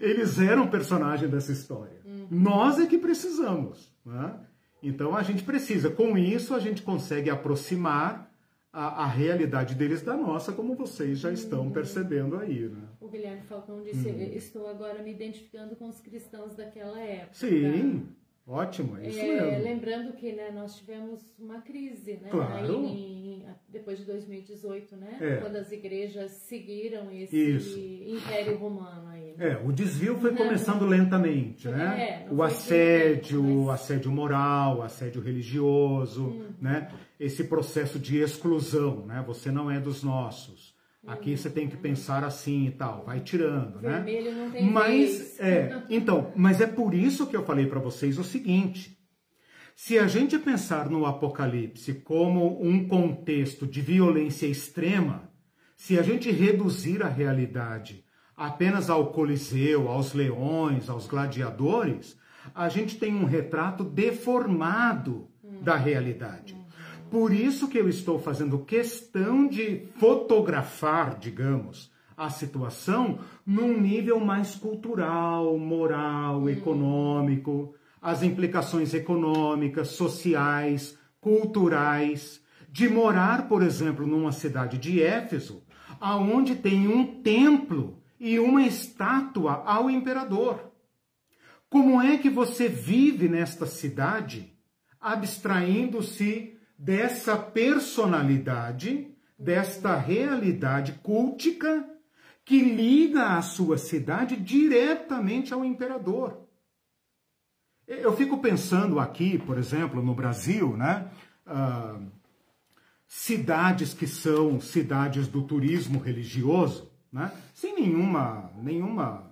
Speaker 1: eles eram personagem dessa história. Uhum. Nós é que precisamos. Né? Então a gente precisa. Com isso, a gente consegue aproximar a, a, realidade deles da nossa, como vocês já estão uhum. percebendo aí. Né?
Speaker 2: Guilherme Falcão disse: uhum. Estou agora me identificando com os cristãos daquela época.
Speaker 1: Sim, ótimo, é isso é, mesmo.
Speaker 2: Lembrando que né, nós tivemos uma crise, né?
Speaker 1: Claro.
Speaker 2: Em, depois de 2018, né? É. Quando as igrejas seguiram esse
Speaker 1: isso.
Speaker 2: Império Romano aí.
Speaker 1: Né? É, o desvio foi começando lentamente, né? É, o assédio, mas... o assédio moral, o assédio religioso, uhum. né? esse processo de exclusão, né? Você não é dos nossos. Aqui você tem que pensar assim e tal, vai tirando,
Speaker 2: né?
Speaker 1: Vermelho
Speaker 2: não tem
Speaker 1: mas é, então, mas é por isso que eu falei para vocês o seguinte: se a gente pensar no Apocalipse como um contexto de violência extrema, se a gente reduzir a realidade apenas ao Coliseu, aos leões, aos gladiadores, a gente tem um retrato deformado da realidade. Por isso que eu estou fazendo questão de fotografar, digamos, a situação num nível mais cultural, moral, econômico, as implicações econômicas, sociais, culturais, de morar, por exemplo, numa cidade de Éfeso, aonde tem um templo e uma estátua ao imperador. Como é que você vive nesta cidade abstraindo-se dessa personalidade, desta realidade cultica que liga a sua cidade diretamente ao imperador? Eu fico pensando aqui, por exemplo, no Brasil, né? Uh, cidades que são cidades do turismo religioso, né? sem nenhuma, nenhuma,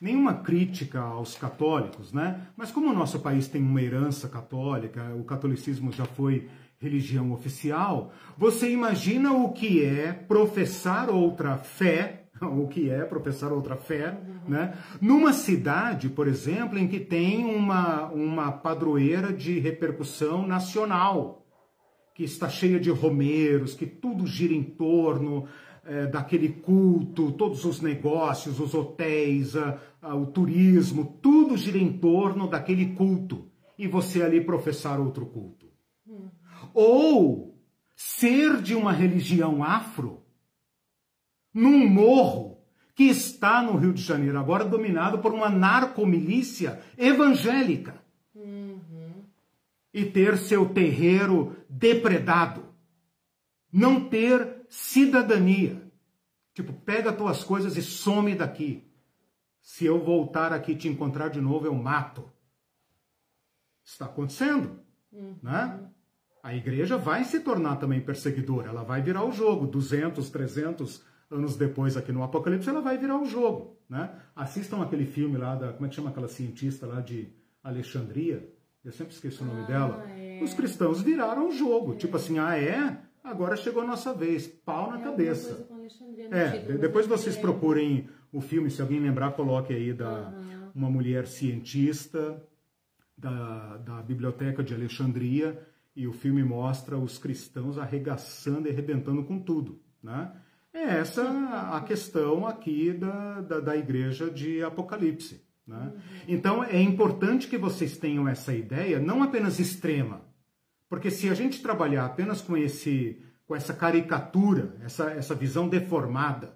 Speaker 1: nenhuma crítica aos católicos, né? mas como o nosso país tem uma herança católica, o catolicismo já foi religião oficial, você imagina o que é professar outra fé o que é professar outra fé, né? Numa cidade, por exemplo, em que tem uma, uma padroeira de repercussão nacional, que está cheia de romeiros, que tudo gira em torno é, daquele culto, todos os negócios, os hotéis, a, a, o turismo, tudo gira em torno daquele culto. E você ali professar outro culto. Hum. Ou ser de uma religião afro, num morro que está no Rio de Janeiro, agora dominado por uma narcomilícia evangélica. E ter seu terreiro depredado. Não ter cidadania. Tipo, pega tuas coisas e some daqui. Se eu voltar aqui te encontrar de novo, eu mato. Está acontecendo, uhum. né? A igreja vai se tornar também perseguidora, ela vai virar o jogo, 200, 300 anos depois aqui no Apocalipse, ela vai virar um jogo, né? Assistam aquele filme lá da, como é que chama aquela cientista lá de Alexandria? Eu sempre esqueço o nome ah, dela. É. Os cristãos viraram o jogo, é. tipo assim, ah é? Agora chegou a nossa vez, pau na é cabeça. É, depois vocês procurem o filme, se alguém lembrar, coloque aí da uhum. uma mulher cientista da, da biblioteca de Alexandria e o filme mostra os cristãos arregaçando e arrebentando com tudo, né? É essa a questão aqui da, da, da igreja de Apocalipse. Né? Uhum. Então é importante que vocês tenham essa ideia, não apenas extrema, porque se a gente trabalhar apenas com, esse, com essa caricatura, essa, essa visão deformada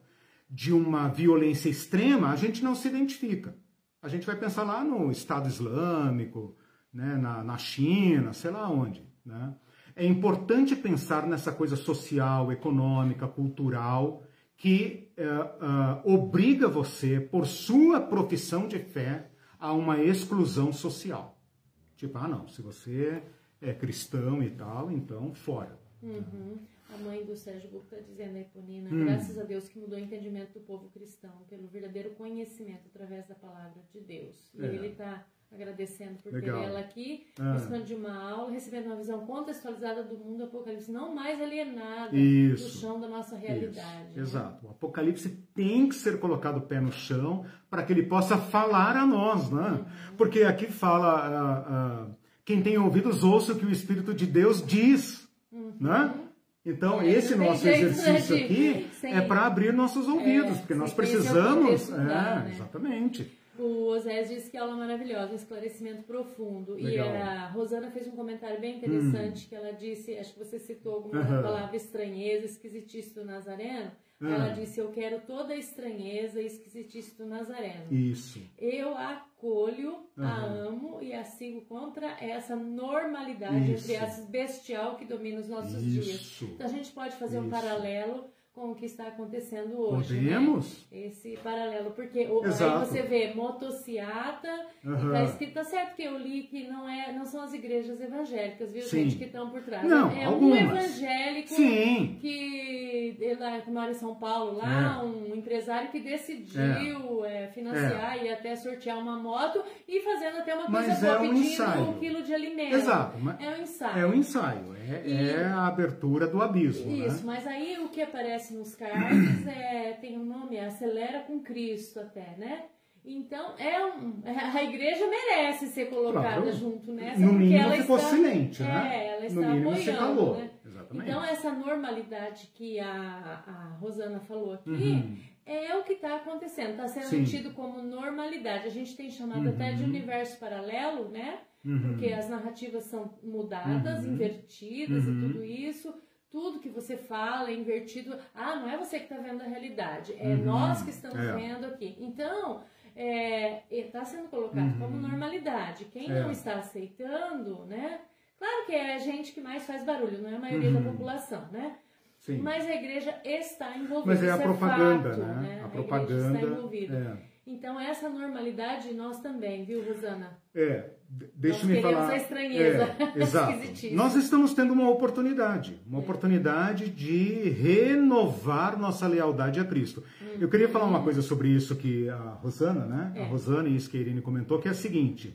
Speaker 1: de uma violência extrema, a gente não se identifica. A gente vai pensar lá no Estado Islâmico, né, na, na China, sei lá onde. Né? É importante pensar nessa coisa social, econômica, cultural, que uh, uh, obriga você, por sua profissão de fé, a uma exclusão social. Tipo, ah, não, se você é cristão e tal, então fora.
Speaker 2: Uhum. A mãe do Sérgio Buco está dizendo aí, Ponina, hum. graças a Deus que mudou o entendimento do povo cristão pelo verdadeiro conhecimento através da palavra de Deus. E é. ele está agradecendo por Legal. ter ela aqui, ah. participando de uma aula, recebendo uma visão contextualizada do mundo Apocalipse, não mais alienada Isso. do chão da nossa realidade.
Speaker 1: Né? Exato. O Apocalipse tem que ser colocado o pé no chão para que ele possa falar a nós, né? Uhum. Porque aqui fala, uh, uh, quem tem ouvidos ouça o que o Espírito de Deus diz, uhum. né? Então, é, esse nosso né, exercício aqui Sim. é para abrir nossos ouvidos, é, porque nós precisamos. É, né? Exatamente.
Speaker 2: O Osés disse que aula maravilhosa, esclarecimento profundo. Legal. E a Rosana fez um comentário bem interessante, hum. que ela disse, acho que você citou alguma uhum. palavra estranheza, esquisitice do Nazareno. Ela disse, eu quero toda a estranheza e esquisitice do Nazareno.
Speaker 1: Isso.
Speaker 2: Eu acolho, uhum. a amo e a sigo contra essa normalidade, Isso. entre essas bestial que domina os nossos Isso. dias. Então a gente pode fazer Isso. um paralelo com o que está acontecendo hoje.
Speaker 1: Né? Podemos?
Speaker 2: Né? Esse paralelo, porque o, aí você vê motociata, uhum. tá escrito, tá certo que eu li que não, é, não são as igrejas evangélicas, viu, Sim. gente, que estão por trás.
Speaker 1: Não,
Speaker 2: é
Speaker 1: algumas.
Speaker 2: um evangélico
Speaker 1: Sim.
Speaker 2: que, lá, que mora em São Paulo, lá, é. um empresário que decidiu é. É, financiar e até sortear uma moto e fazendo até uma coisa boa, é um pedindo ensaio. um quilo de alimento.
Speaker 1: Exato.
Speaker 2: É um ensaio.
Speaker 1: É um ensaio, é, e, é a abertura do abismo.
Speaker 2: Isso,
Speaker 1: né?
Speaker 2: mas aí o que aparece nos cards é, tem um nome, é Acelera com Cristo até, né? Então, é um, a igreja merece ser colocada claro. junto nessa.
Speaker 1: No mínimo ela ficou está, silente, né?
Speaker 2: É, ela está
Speaker 1: no mínimo
Speaker 2: apoiando,
Speaker 1: se calou.
Speaker 2: Né?
Speaker 1: Exatamente.
Speaker 2: Então, essa normalidade que a, a Rosana falou aqui uhum. é o que está acontecendo. Está sendo Sim. tido como normalidade. A gente tem chamado uhum. até de universo paralelo, né? Uhum. Porque as narrativas são mudadas, uhum. invertidas e uhum. tudo isso tudo que você fala é invertido. Ah, não é você que está vendo a realidade, é uhum. nós que estamos é. vendo aqui. Então, está é, é, sendo colocado uhum. como normalidade. Quem é. não está aceitando, né? Claro que é a gente que mais faz barulho, não é a maioria uhum. da população, né? Sim. Mas a igreja está envolvida.
Speaker 1: Mas é a
Speaker 2: é
Speaker 1: propaganda,
Speaker 2: fato,
Speaker 1: né?
Speaker 2: né?
Speaker 1: A, a propaganda.
Speaker 2: está envolvida. É. Então, essa normalidade nós também, viu, Rosana?
Speaker 1: É, deixa-me falar.
Speaker 2: a estranheza.
Speaker 1: É, exato. Nós estamos tendo uma oportunidade, uma é. oportunidade de renovar nossa lealdade a Cristo. Uhum. Eu queria falar uma coisa sobre isso que a Rosana, né? É. A Rosana e isso que a Irene comentou, que é a seguinte: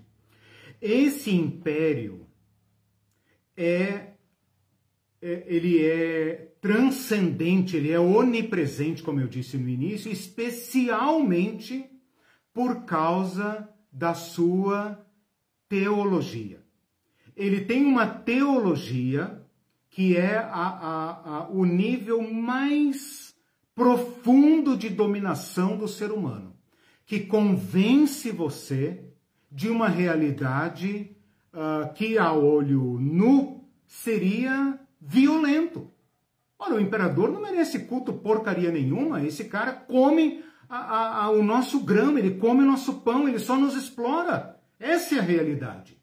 Speaker 1: esse império é, é ele é transcendente, ele é onipresente, como eu disse no início, especialmente por causa da sua teologia. Ele tem uma teologia que é a, a, a, o nível mais profundo de dominação do ser humano, que convence você de uma realidade uh, que, a olho nu, seria violento. Olha, o imperador não merece culto porcaria nenhuma, esse cara come a, a, a, o nosso grão, ele come o nosso pão, ele só nos explora. Essa é a realidade.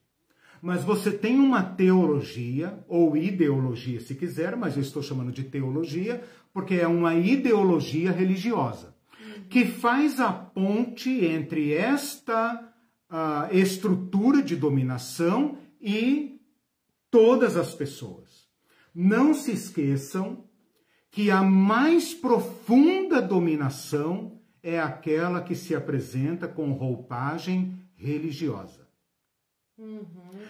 Speaker 1: Mas você tem uma teologia, ou ideologia se quiser, mas eu estou chamando de teologia, porque é uma ideologia religiosa, que faz a ponte entre esta uh, estrutura de dominação e todas as pessoas. Não se esqueçam que a mais profunda dominação é aquela que se apresenta com roupagem religiosa. Uhum.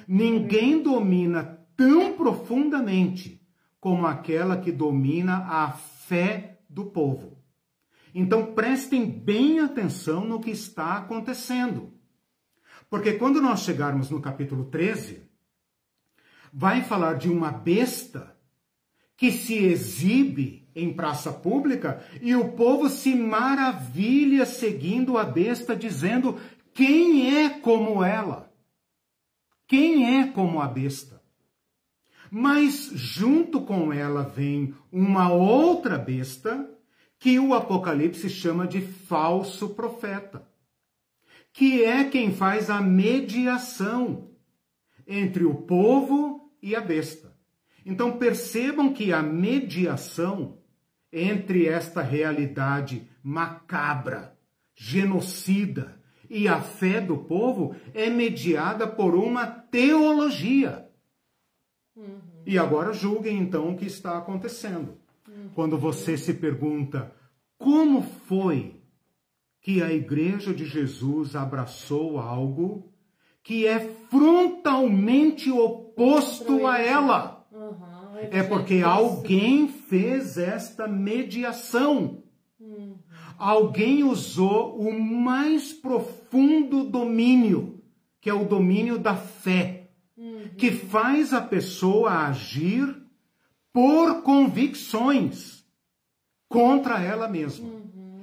Speaker 1: Ninguém domina tão profundamente como aquela que domina a fé do povo. Então prestem bem atenção no que está acontecendo. Porque quando nós chegarmos no capítulo 13, vai falar de uma besta que se exibe em praça pública e o povo se maravilha seguindo a besta, dizendo: quem é como ela? Quem é como a besta? Mas junto com ela vem uma outra besta que o Apocalipse chama de falso profeta, que é quem faz a mediação entre o povo e a besta. Então percebam que a mediação entre esta realidade macabra, genocida e a fé do povo é mediada por uma teologia. Uhum. E agora julguem então o que está acontecendo. Uhum. Quando você se pergunta como foi que a Igreja de Jesus abraçou algo que é frontalmente oposto a ela. É porque alguém fez esta mediação. Alguém usou o mais profundo domínio, que é o domínio da fé, que faz a pessoa agir por convicções contra ela mesma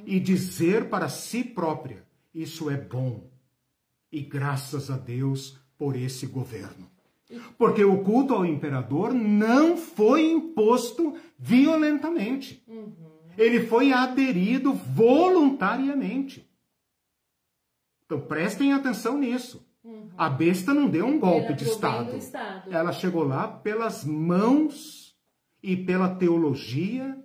Speaker 1: e dizer para si própria: Isso é bom. E graças a Deus por esse governo. Porque o culto ao imperador não foi imposto violentamente. Uhum. Ele foi aderido voluntariamente. Então prestem atenção nisso. Uhum. A besta não deu um golpe de estado. estado. Ela chegou lá pelas mãos e pela teologia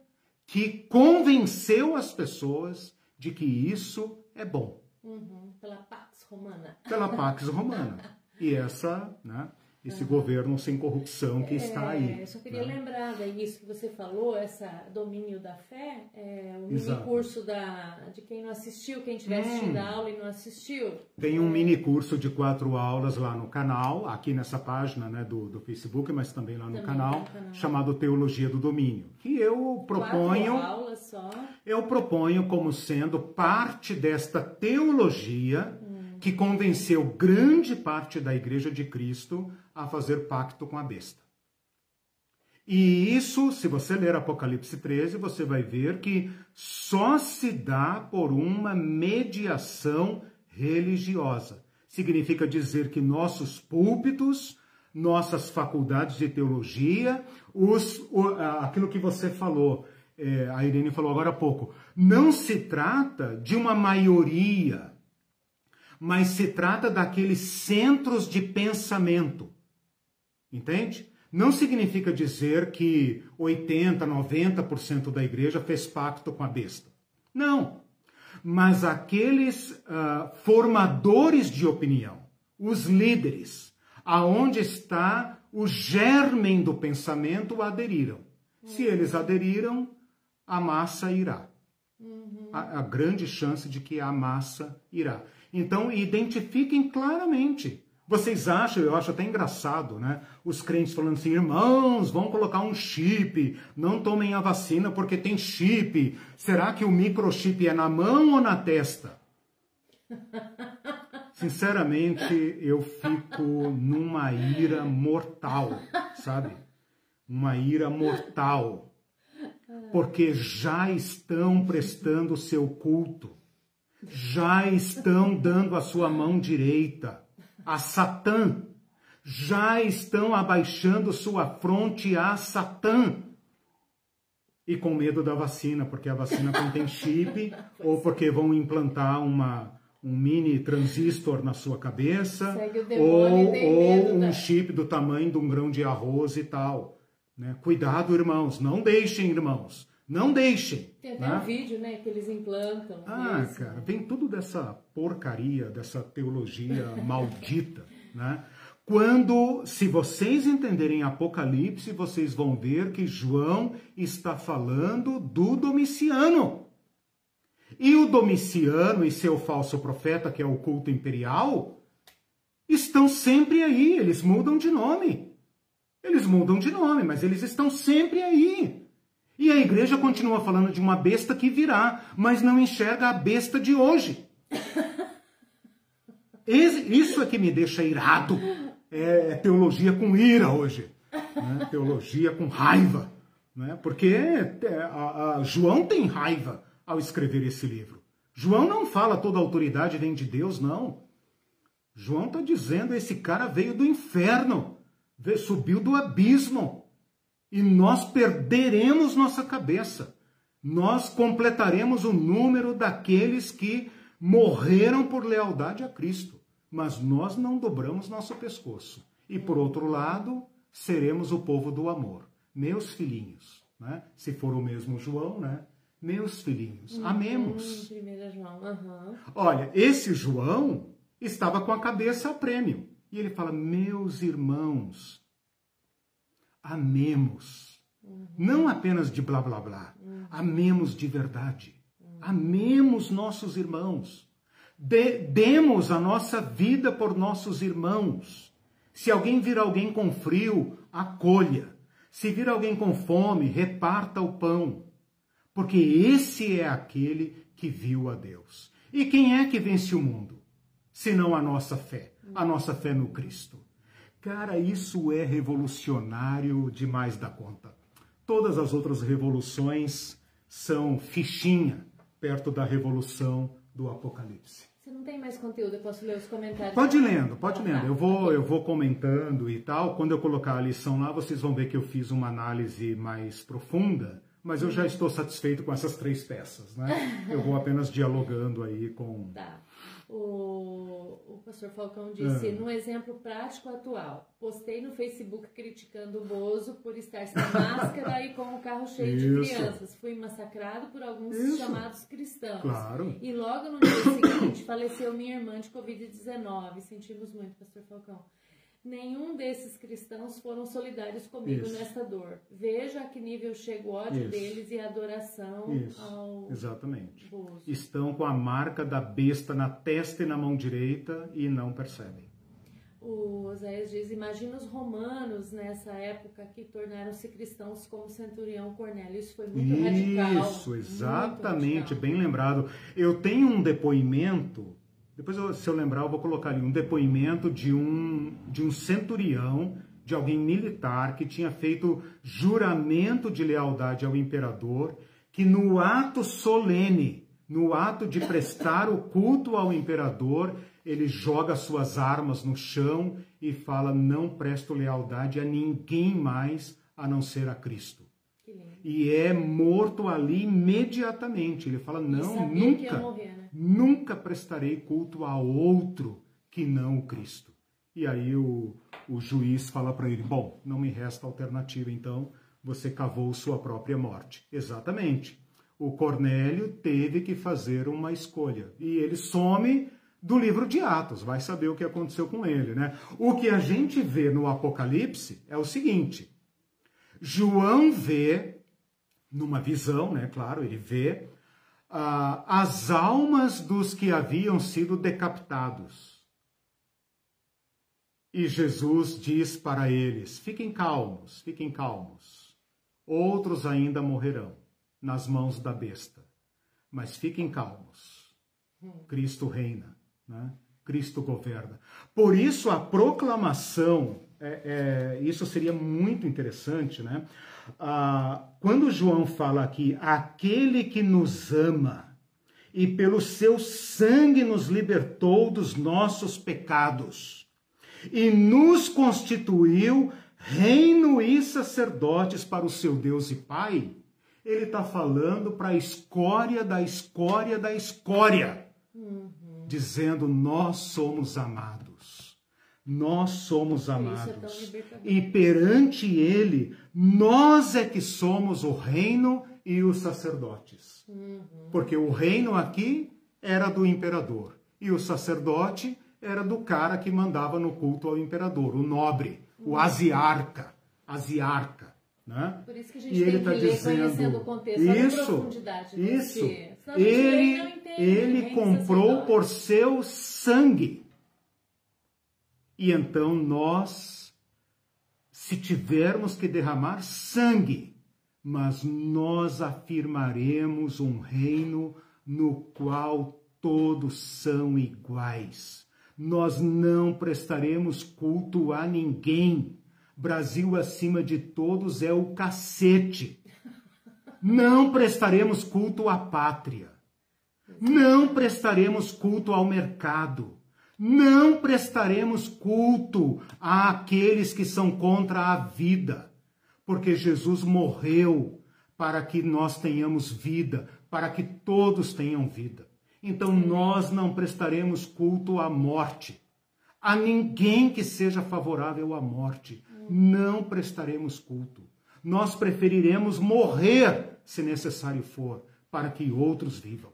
Speaker 1: que convenceu as pessoas de que isso é bom.
Speaker 2: Uhum. Pela Pax Romana.
Speaker 1: Pela Pax Romana. E essa, né? Esse governo sem corrupção que
Speaker 2: é,
Speaker 1: está aí.
Speaker 2: Eu só queria né? lembrar daí isso que você falou, esse domínio da fé, é, o mini curso da, de quem não assistiu, quem estiver hum. assistindo a aula e não assistiu.
Speaker 1: Tem um é... mini curso de quatro aulas lá no canal, aqui nessa página né, do, do Facebook, mas também lá no, também canal, no canal, chamado Teologia do Domínio, que eu proponho.
Speaker 2: Quatro aulas só.
Speaker 1: Eu proponho como sendo parte desta teologia. Que convenceu grande parte da Igreja de Cristo a fazer pacto com a besta. E isso, se você ler Apocalipse 13, você vai ver que só se dá por uma mediação religiosa. Significa dizer que nossos púlpitos, nossas faculdades de teologia, os, o, aquilo que você falou, é, a Irene falou agora há pouco, não se trata de uma maioria mas se trata daqueles centros de pensamento. Entende? Não significa dizer que 80, 90% da igreja fez pacto com a besta. Não. Mas aqueles uh, formadores de opinião, os líderes, aonde está o germen do pensamento, aderiram. Se eles aderiram, a massa irá. Uhum. A, a grande chance de que a massa irá. Então, identifiquem claramente. Vocês acham, eu acho até engraçado, né? Os crentes falando assim, irmãos, vão colocar um chip, não tomem a vacina porque tem chip. Será que o microchip é na mão ou na testa? Sinceramente, eu fico numa ira mortal, sabe? Uma ira mortal. Porque já estão prestando seu culto já estão dando a sua mão direita a Satã, já estão abaixando sua fronte a Satã. E com medo da vacina, porque a vacina contém chip, ou porque vão implantar uma, um mini transistor na sua cabeça, ou, ou um chip do tamanho de um grão de arroz e tal. Né? Cuidado, irmãos, não deixem, irmãos. Não deixem.
Speaker 2: Tem até né? um vídeo, né, que eles implantam.
Speaker 1: Ah, isso. cara, vem tudo dessa porcaria, dessa teologia maldita, né? Quando, se vocês entenderem Apocalipse, vocês vão ver que João está falando do Domiciano. E o Domiciano e seu falso profeta, que é o culto imperial, estão sempre aí, eles mudam de nome. Eles mudam de nome, mas eles estão sempre aí. E a igreja continua falando de uma besta que virá, mas não enxerga a besta de hoje. Isso é que me deixa irado. É, é teologia com ira hoje. Né? Teologia com raiva. Né? Porque é, a, a João tem raiva ao escrever esse livro. João não fala toda autoridade vem de Deus, não. João está dizendo esse cara veio do inferno, subiu do abismo e nós perderemos nossa cabeça. Nós completaremos o número daqueles que morreram por lealdade a Cristo, mas nós não dobramos nosso pescoço. E por outro lado, seremos o povo do amor, meus filhinhos, né? Se for o mesmo João, né? Meus filhinhos, uhum, amemos.
Speaker 2: João. Uhum.
Speaker 1: Olha, esse João estava com a cabeça a prêmio. E ele fala: Meus irmãos, amemos. Não apenas de blá blá blá. Amemos de verdade. Amemos nossos irmãos. De, demos a nossa vida por nossos irmãos. Se alguém vir alguém com frio, acolha. Se vir alguém com fome, reparta o pão. Porque esse é aquele que viu a Deus. E quem é que vence o mundo? Senão a nossa fé, a nossa fé no Cristo. Cara, isso é revolucionário demais da conta. Todas as outras revoluções são fichinha perto da revolução do Apocalipse.
Speaker 2: Você não tem mais conteúdo, eu posso ler os comentários?
Speaker 1: Pode ir lendo, pode ir lendo. Eu vou, eu vou comentando e tal. Quando eu colocar a lição lá, vocês vão ver que eu fiz uma análise mais profunda, mas eu já estou satisfeito com essas três peças, né? Eu vou apenas dialogando aí com...
Speaker 2: Tá o, o pastor Falcão disse, é. no exemplo prático atual, postei no Facebook criticando o Bozo por estar sem máscara e com o carro cheio Isso. de crianças. Fui massacrado por alguns Isso. chamados cristãos.
Speaker 1: Claro.
Speaker 2: E logo no dia seguinte faleceu minha irmã de Covid-19. Sentimos muito, pastor Falcão. Nenhum desses cristãos foram solidários comigo
Speaker 1: Isso.
Speaker 2: nessa dor. Veja a que nível chega o ódio
Speaker 1: Isso.
Speaker 2: deles e a adoração
Speaker 1: Isso,
Speaker 2: ao
Speaker 1: exatamente.
Speaker 2: Bozo.
Speaker 1: Estão com a marca da besta na testa e na mão direita e não percebem.
Speaker 2: O Oséias diz: Imagina os romanos nessa época que tornaram-se cristãos como o centurião Cornélio. Isso foi muito radical.
Speaker 1: Isso, exatamente,
Speaker 2: radical.
Speaker 1: bem lembrado. Eu tenho um depoimento, depois eu- se eu lembrar eu vou colocar ali, um depoimento de um, de um centurião, de alguém militar que tinha feito juramento de lealdade ao imperador, que no ato solene, no ato de prestar o culto ao imperador, ele joga suas armas no chão e fala: Não presto lealdade a ninguém mais a não ser a Cristo e é morto ali imediatamente. Ele fala: Não, nunca,
Speaker 2: né?
Speaker 1: Nunca prestarei culto a outro que não o Cristo. E aí o, o juiz fala para ele: Bom, não me resta alternativa, então você cavou sua própria morte. Exatamente. O Cornélio teve que fazer uma escolha e ele some do livro de Atos, vai saber o que aconteceu com ele, né? O que a gente vê no Apocalipse é o seguinte: João vê, numa visão, né? Claro, ele vê ah, as almas dos que haviam sido decapitados. E Jesus diz para eles: fiquem calmos, fiquem calmos. Outros ainda morrerão nas mãos da besta. Mas fiquem calmos. Cristo reina, né? Cristo governa. Por isso a proclamação, é, é, isso seria muito interessante, né? Ah, quando João fala aqui, aquele que nos ama e pelo seu sangue nos libertou dos nossos pecados e nos constituiu reino e sacerdotes para o seu Deus e Pai, ele está falando para a escória da escória da escória, dizendo: Nós somos amados. Nós somos
Speaker 2: é
Speaker 1: amados. E perante Ele, nós é que somos o reino e os sacerdotes. Porque o reino aqui era do imperador e o sacerdote era do cara que mandava no culto ao imperador, o nobre, o asiarca, asiarca, né?
Speaker 2: Por isso que a gente
Speaker 1: E ele está dizendo
Speaker 2: o contexto,
Speaker 1: isso,
Speaker 2: profundidade do
Speaker 1: isso. Ele,
Speaker 2: não entende,
Speaker 1: ele comprou por seu sangue. E então nós, se tivermos que derramar sangue, mas nós afirmaremos um reino no qual todos são iguais. Nós não prestaremos culto a ninguém. Brasil acima de todos é o cacete. Não prestaremos culto à pátria. Não prestaremos culto ao mercado. Não prestaremos culto àqueles que são contra a vida. Porque Jesus morreu para que nós tenhamos vida, para que todos tenham vida. Então nós não prestaremos culto à morte. A ninguém que seja favorável à morte. Não prestaremos culto. Nós preferiremos morrer, se necessário for, para que outros vivam.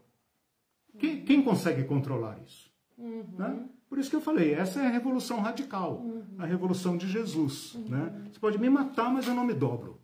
Speaker 1: Quem, quem consegue controlar isso? Né? Por isso que eu falei, essa é a revolução radical, a revolução de Jesus. Né? Você pode me matar, mas eu não me dobro.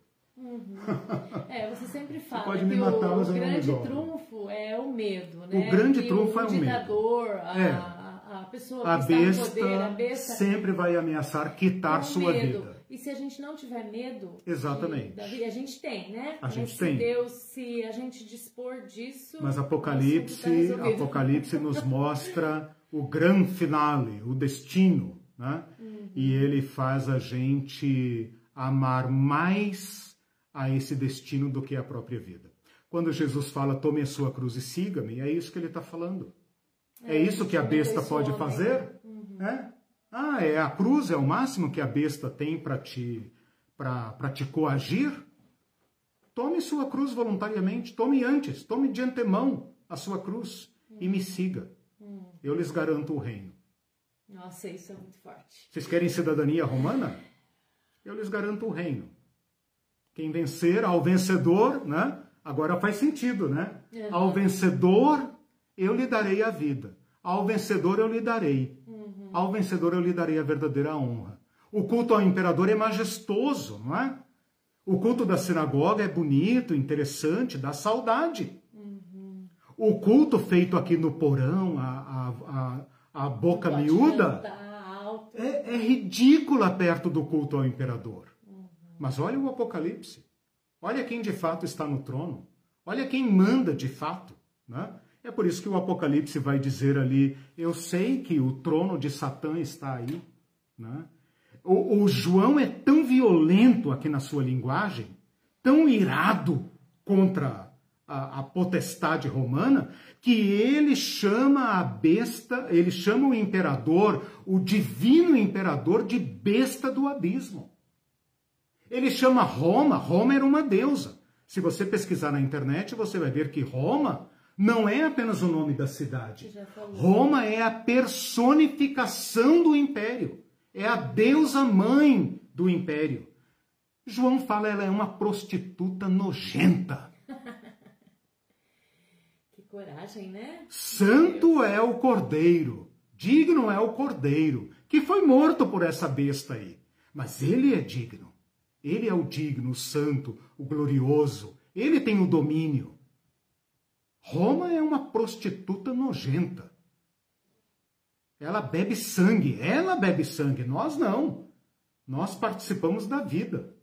Speaker 2: É, você sempre fala
Speaker 1: pode
Speaker 2: que
Speaker 1: me matar,
Speaker 2: o
Speaker 1: mas eu não me
Speaker 2: grande
Speaker 1: dobro.
Speaker 2: trunfo é o medo, né?
Speaker 1: grande
Speaker 2: Que
Speaker 1: trunfo é o medo.
Speaker 2: ditador, a,
Speaker 1: É.
Speaker 2: a, a pessoa
Speaker 1: A
Speaker 2: que no
Speaker 1: besta,
Speaker 2: poder, a besta
Speaker 1: sempre vai ameaçar quitar
Speaker 2: com
Speaker 1: sua
Speaker 2: medo.
Speaker 1: vida.
Speaker 2: E se a gente não tiver medo,
Speaker 1: Exatamente.
Speaker 2: de- a gente tem, né?
Speaker 1: A gente tem.
Speaker 2: Deus, se a gente dispor disso,
Speaker 1: Mas
Speaker 2: o tá
Speaker 1: Apocalipse. Apocalipse nos mostra o grande finale, o destino, né?
Speaker 2: Uhum.
Speaker 1: E ele faz a gente amar mais a esse destino do que a própria vida. Quando Jesus fala, tome a sua cruz e siga-me, é isso que ele está falando. É, isso que a besta pode
Speaker 2: ontem.
Speaker 1: fazer? É? Ah, é a cruz é o máximo que a besta tem para te para te coagir? Tome sua cruz voluntariamente, tome antes, tome de antemão a sua cruz e me siga. Eu lhes garanto o reino.
Speaker 2: Nossa, isso é muito forte.
Speaker 1: Vocês querem cidadania romana? Eu lhes garanto o reino. Quem vencer, ao vencedor, né? Agora faz sentido, né?
Speaker 2: Uhum.
Speaker 1: Ao vencedor, eu lhe darei a vida. Ao vencedor, eu lhe darei. Ao vencedor, eu lhe darei a verdadeira honra. O culto ao imperador é majestoso, não é? O culto da sinagoga é bonito, interessante, dá saudade. O culto feito aqui no porão, a, a, a, a boca miúda, é, é ridícula perto do culto ao imperador. Uhum. Mas olha o Apocalipse. Olha quem de fato está no trono. Olha quem manda de fato. Né? É por isso que o Apocalipse vai dizer ali: Eu sei que o trono de Satã está aí. Né? O, o João é tão violento aqui na sua linguagem, tão irado contra a, a, potestade romana, que ele chama a besta, ele chama o imperador, o divino imperador, de besta do abismo. Ele chama Roma, Roma era uma deusa. Se você pesquisar na internet, você vai ver que Roma não é apenas o nome da cidade. Roma é a personificação do império. É a deusa mãe do império. João fala ela é uma prostituta nojenta.
Speaker 2: Coragem, né?
Speaker 1: Santo é o cordeiro, digno é o cordeiro, que foi morto por essa besta aí. Mas ele é digno. Ele é o digno, o santo, o glorioso. Ele tem o domínio. Roma é uma prostituta nojenta. Ela bebe sangue, ela bebe sangue, nós não. Nós participamos da vida.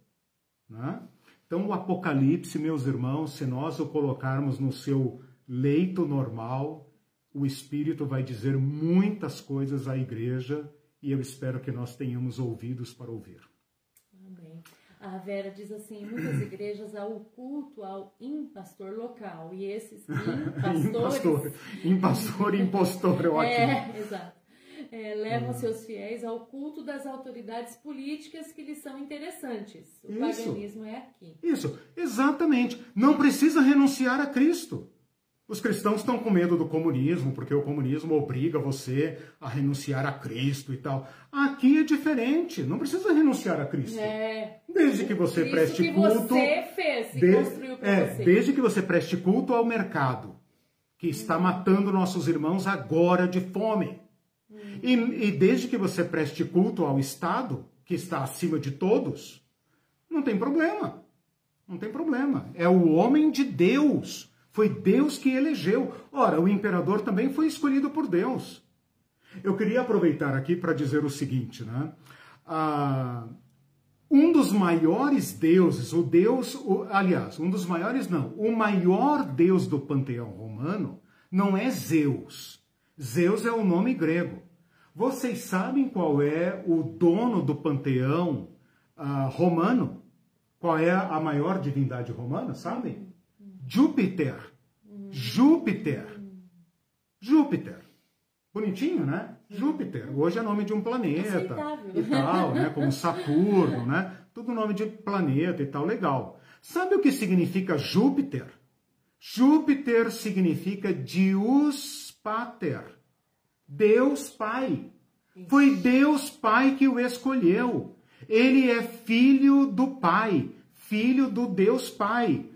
Speaker 1: Né? Então, o Apocalipse, meus irmãos, se nós o colocarmos no seu leito normal, o Espírito vai dizer muitas coisas à igreja e eu espero que nós tenhamos ouvidos para ouvir.
Speaker 2: A Vera diz assim: muitas igrejas há o culto ao impastor local. E esses impastores.
Speaker 1: impastor, impostor, é ótimo.
Speaker 2: É, exato. É, levam hum. seus fiéis ao culto das autoridades políticas que lhes são interessantes. O Isso. paganismo é aqui.
Speaker 1: Isso, exatamente. Não precisa renunciar a Cristo. Os cristãos estão com medo do comunismo, porque o comunismo obriga você a renunciar a Cristo e tal. Aqui é diferente, não precisa renunciar a Cristo. É. Desde que você Isso preste que culto.
Speaker 2: Você fez, de, construiu
Speaker 1: é,
Speaker 2: você.
Speaker 1: Desde que você preste culto ao mercado, que está hum. matando nossos irmãos agora de fome. Hum. E, e desde que você preste culto ao Estado, que está acima de todos, não tem problema. Não tem problema. É o homem de Deus foi Deus que elegeu. Ora, o imperador também foi escolhido por Deus. Eu queria aproveitar aqui para dizer o seguinte, né? Ah, um dos maiores deuses, o Deus, o, aliás, um dos maiores não, o maior Deus do panteão romano não é Zeus. Zeus é o nome grego. Vocês sabem qual é o dono do panteão ah, romano? Qual é a maior divindade romana, sabem? Júpiter. Júpiter. Júpiter. Bonitinho, né? Júpiter. Hoje é nome de um planeta e tal, né? Como Saturno, né? Tudo nome de planeta e tal, legal. Sabe o que significa Júpiter? Júpiter significa Deus Pater. Deus Pai. Foi Deus Pai que o escolheu. Ele é filho do Pai, filho do Deus Pai.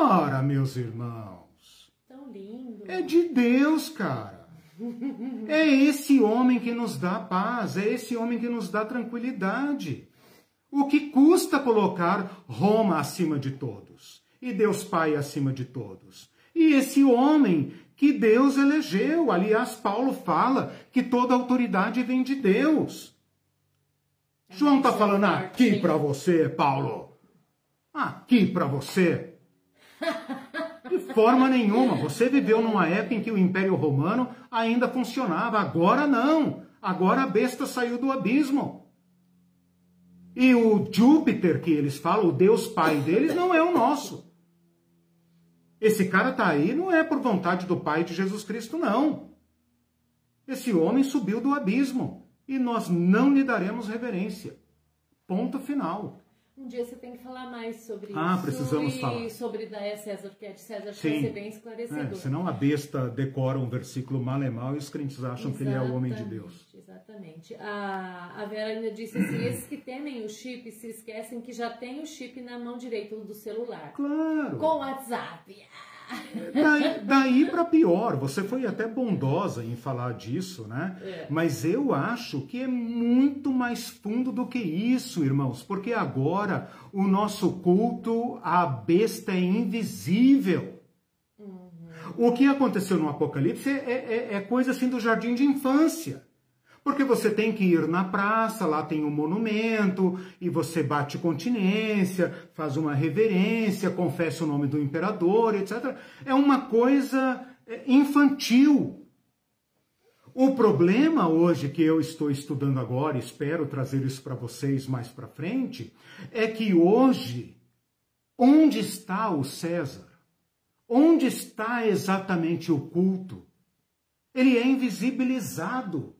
Speaker 1: Ora, meus irmãos.
Speaker 2: Tão lindo.
Speaker 1: É de Deus, cara. É esse homem que nos dá paz, é esse homem que nos dá tranquilidade. O que custa colocar Roma acima de todos e Deus Pai acima de todos? E esse homem que Deus elegeu. Aliás, Paulo fala que toda autoridade vem de Deus. João está falando aqui para você, Paulo. Aqui para você. De forma nenhuma. Você viveu numa época em que o Império Romano ainda funcionava. Agora não. Agora a besta saiu do abismo. E o Júpiter que eles falam, o Deus Pai deles, não é o nosso. Esse cara tá aí não é por vontade do Pai de Jesus Cristo, não. Esse homem subiu do abismo e nós não lhe daremos reverência. Ponto final.
Speaker 2: Um dia você tem que falar mais sobre
Speaker 1: ah,
Speaker 2: isso.
Speaker 1: precisamos e falar.
Speaker 2: sobre Daé César, que é de César, Sim. vai ser bem esclarecedor. É,
Speaker 1: senão a besta decora um versículo mal e mal e os crentes acham Exatamente. que ele é o homem de Deus.
Speaker 2: Exatamente. A, a Vera ainda disse assim: esses que temem o chip se esquecem que já tem o chip na mão direita do celular.
Speaker 1: Claro.
Speaker 2: Com o WhatsApp.
Speaker 1: Daí, daí para pior, você foi até bondosa em falar disso, né? É. Mas eu acho que é muito mais fundo do que isso, irmãos, porque agora o nosso culto à besta é invisível. Uhum. O que aconteceu no Apocalipse é, é, é coisa assim do jardim de infância. Porque você tem que ir na praça, lá tem um monumento, e você bate continência, faz uma reverência, confessa o nome do imperador, etc. É uma coisa é, infantil. O problema hoje que eu estou estudando agora, espero trazer isso para vocês mais para frente, é que hoje, onde está o César? Onde está exatamente o culto? Ele é invisibilizado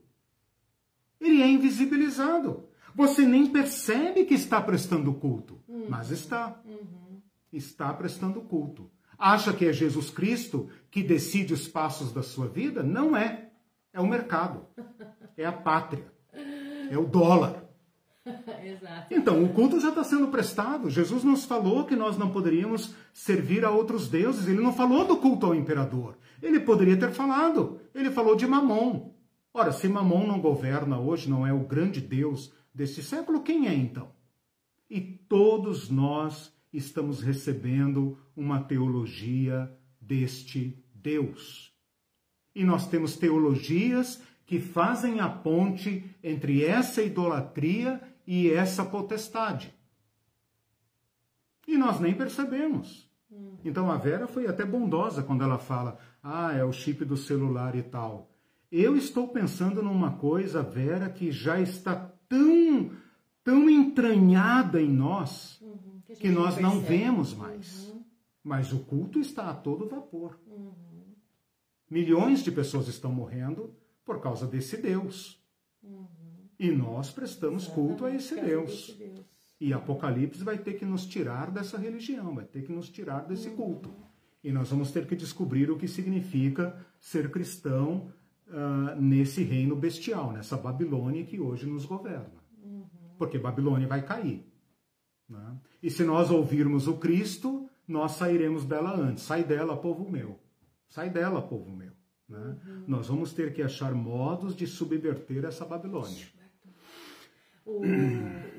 Speaker 1: ele é invisibilizado. Você nem percebe que está prestando culto, uhum. mas está. Uhum. Está prestando culto. Acha que é Jesus Cristo que decide os passos da sua vida? Não é. É o mercado. É a pátria. É o dólar. Exato. Então, o culto já está sendo prestado. Jesus nos falou que nós não poderíamos servir a outros deuses. Ele não falou do culto ao imperador. Ele poderia ter falado. Ele falou de Mamon. Ora, se Mamon não governa hoje, não é o grande Deus deste século, quem é então? E todos nós estamos recebendo uma teologia deste Deus. E nós temos teologias que fazem a ponte entre essa idolatria e essa potestade. E nós nem percebemos. Então a Vera foi até bondosa quando ela fala: ah, é o chip do celular e tal. Eu estou pensando numa coisa, Vera, que já está tão, tão entranhada em nós uhum, que, que, nós não vemos mais. Uhum. Mas o culto está a todo vapor. Uhum. Milhões de pessoas estão morrendo por causa desse Deus. Uhum. E nós prestamos Exatamente, culto a esse Deus. Deus. E Apocalipse vai ter que nos tirar dessa religião, vai ter que nos tirar desse uhum. culto. E nós vamos ter que descobrir o que significa ser cristão uh, nesse reino bestial, nessa Babilônia que hoje nos governa. Uhum. Porque Babilônia vai cair. Né? E se nós ouvirmos o Cristo, nós sairemos dela antes. Sai dela, povo meu. Sai dela, povo meu. Né? Uhum. Nós vamos ter que achar modos de subverter essa Babilônia.
Speaker 2: O,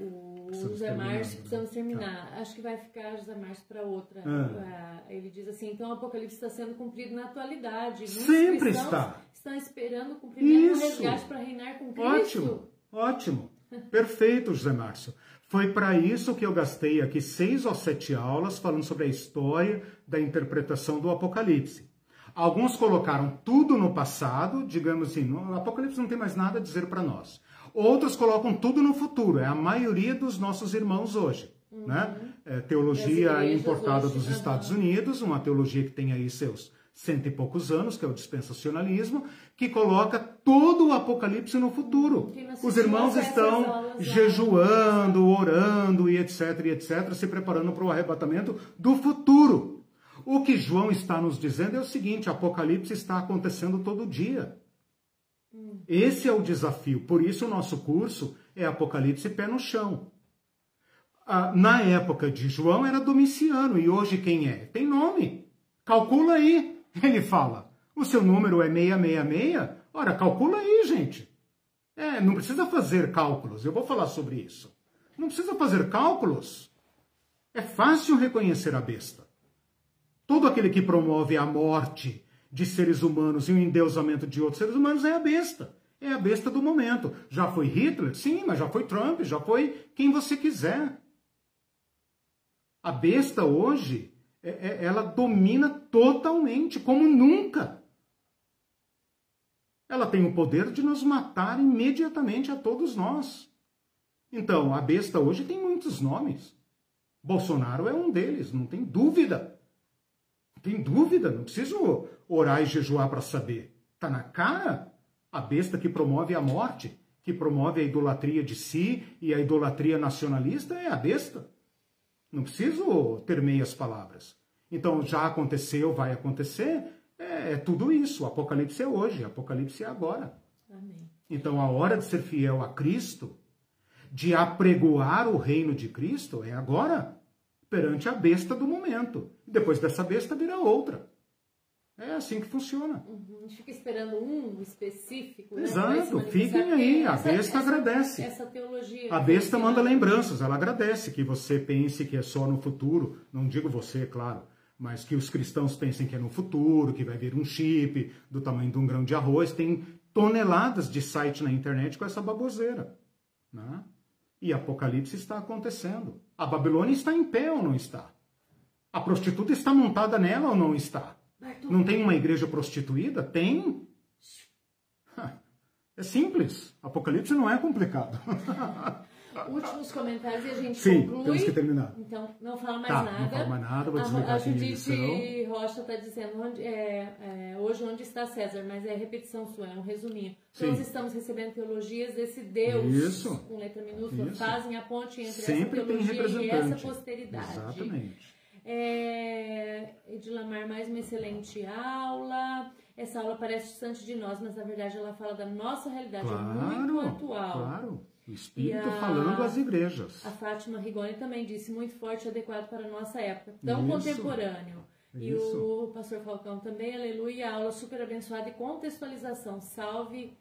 Speaker 2: o o José Márcio, precisamos terminar. Tá. Acho que vai ficar José Márcio para outra. Ah. Ele diz assim: então o Apocalipse está sendo cumprido na atualidade. Muitos
Speaker 1: Sempre está.
Speaker 2: Estão esperando o cumprimento do resgate para reinar com Cristo.
Speaker 1: Ótimo, ótimo. Perfeito, José Márcio. Foi para isso que eu gastei aqui seis ou sete aulas falando sobre a história da interpretação do Apocalipse. Alguns colocaram tudo no passado, digamos assim, o Apocalipse não tem mais nada a dizer para nós. Outros colocam tudo no futuro, é a maioria dos nossos irmãos hoje. Uhum. Né? É, teologia importada hoje, dos uhum. Estados Unidos, uma teologia que tem aí seus cento e poucos anos, que é o dispensacionalismo, que coloca todo o Apocalipse no futuro. Os irmãos estão jejuando, orando e etc, e etc, se preparando para o arrebatamento do futuro. O que João está nos dizendo é o seguinte: Apocalipse está acontecendo todo dia. Esse é o desafio. Por isso, o nosso curso é Apocalipse Pé no Chão. Ah, na época de João era Domiciano, e hoje quem é? Tem nome. Calcula aí. Ele fala: o seu número é 666? Ora, calcula aí, gente. É, não precisa fazer cálculos. Eu vou falar sobre isso. Não precisa fazer cálculos. É fácil reconhecer a besta. Todo aquele que promove a morte de seres humanos e o endeusamento de outros seres humanos é a besta. É a besta do momento. Já foi Hitler? Sim, mas já foi Trump, já foi quem você quiser. A besta hoje, é, é, ela domina totalmente, como nunca. Ela tem o poder de nos matar imediatamente a todos nós. Então, a besta hoje tem muitos nomes. Bolsonaro é um deles, não tem dúvida. Tem dúvida, não preciso orar e jejuar para saber. Está na cara a besta que promove a morte, que promove a idolatria de si e a idolatria nacionalista é a besta. Não preciso ter meias palavras. Então já aconteceu, vai acontecer, é, é tudo isso. O Apocalipse é hoje, Apocalipse é agora.
Speaker 2: Amém.
Speaker 1: Então a hora de ser fiel a Cristo, de apregoar o reino de Cristo, é agora, perante a besta do momento. Depois dessa besta virá outra. É assim que funciona.
Speaker 2: Uhum. Fica esperando um específico.
Speaker 1: Né? Exato, né? fiquem aí. A besta essa, agradece.
Speaker 2: Essa teologia.
Speaker 1: A besta manda lembranças, ela agradece que você pense que é só no futuro. Não digo você, claro, mas que os cristãos pensem que é no futuro, que vai vir um chip do tamanho de um grão de arroz. Tem toneladas de site na internet com essa baboseira. Né? E Apocalipse está acontecendo. A Babilônia está em pé ou não está? A prostituta está montada nela ou não está? Não tem uma igreja prostituída? Tem. É simples. Apocalipse não é complicado.
Speaker 2: Últimos comentários e a gente
Speaker 1: Sim,
Speaker 2: conclui.
Speaker 1: temos que terminar.
Speaker 2: Então, não fala mais
Speaker 1: tá,
Speaker 2: nada.
Speaker 1: Não fala mais nada, vou desligar
Speaker 2: a, a Judite Rocha está dizendo onde, é, é, hoje onde está César, mas é repetição sua, é um resuminho. Sim. Nós estamos recebendo teologias desse Deus,
Speaker 1: Isso.
Speaker 2: com letra minúscula, Isso. fazem a ponte entre
Speaker 1: Sempre
Speaker 2: essa teologia e essa
Speaker 1: posteridade. Exatamente.
Speaker 2: É, Edilamar, mais uma excelente aula. Essa aula parece distante de nós, mas na verdade ela fala da nossa realidade,
Speaker 1: claro,
Speaker 2: é muito atual.
Speaker 1: Claro, Espírito a, falando às igrejas.
Speaker 2: A Fátima Rigoni também disse, muito forte e adequado para a nossa época, tão Isso. contemporâneo. E Isso. o pastor Falcão também, aleluia, aula super abençoada e contextualização. Salve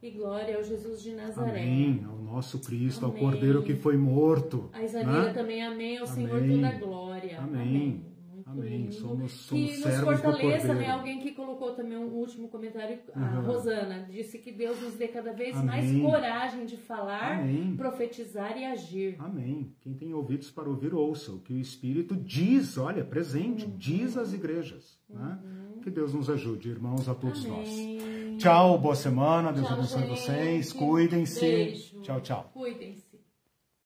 Speaker 2: e glória ao Jesus de Nazaré.
Speaker 1: Amém, ao nosso Cristo, amém. ao Cordeiro que foi morto.
Speaker 2: A Isanira né? também, amém, ao amém. Senhor toda glória.
Speaker 1: Amém. amém. Amém. Somos, somos
Speaker 2: que nos fortaleça, né? Alguém que colocou também um último comentário, a uhum. Rosana, disse que Deus nos dê cada vez Amém. mais coragem de falar, Amém. profetizar e agir.
Speaker 1: Amém. Quem tem ouvidos para ouvir, ouça o que o Espírito diz, olha, presente, uhum. diz às igrejas. Né? Uhum. Que Deus nos ajude, irmãos, a todos nós. Tchau, boa semana, Deus tchau, abençoe gente. vocês, cuidem-se. Tchau, tchau.
Speaker 2: Cuidem.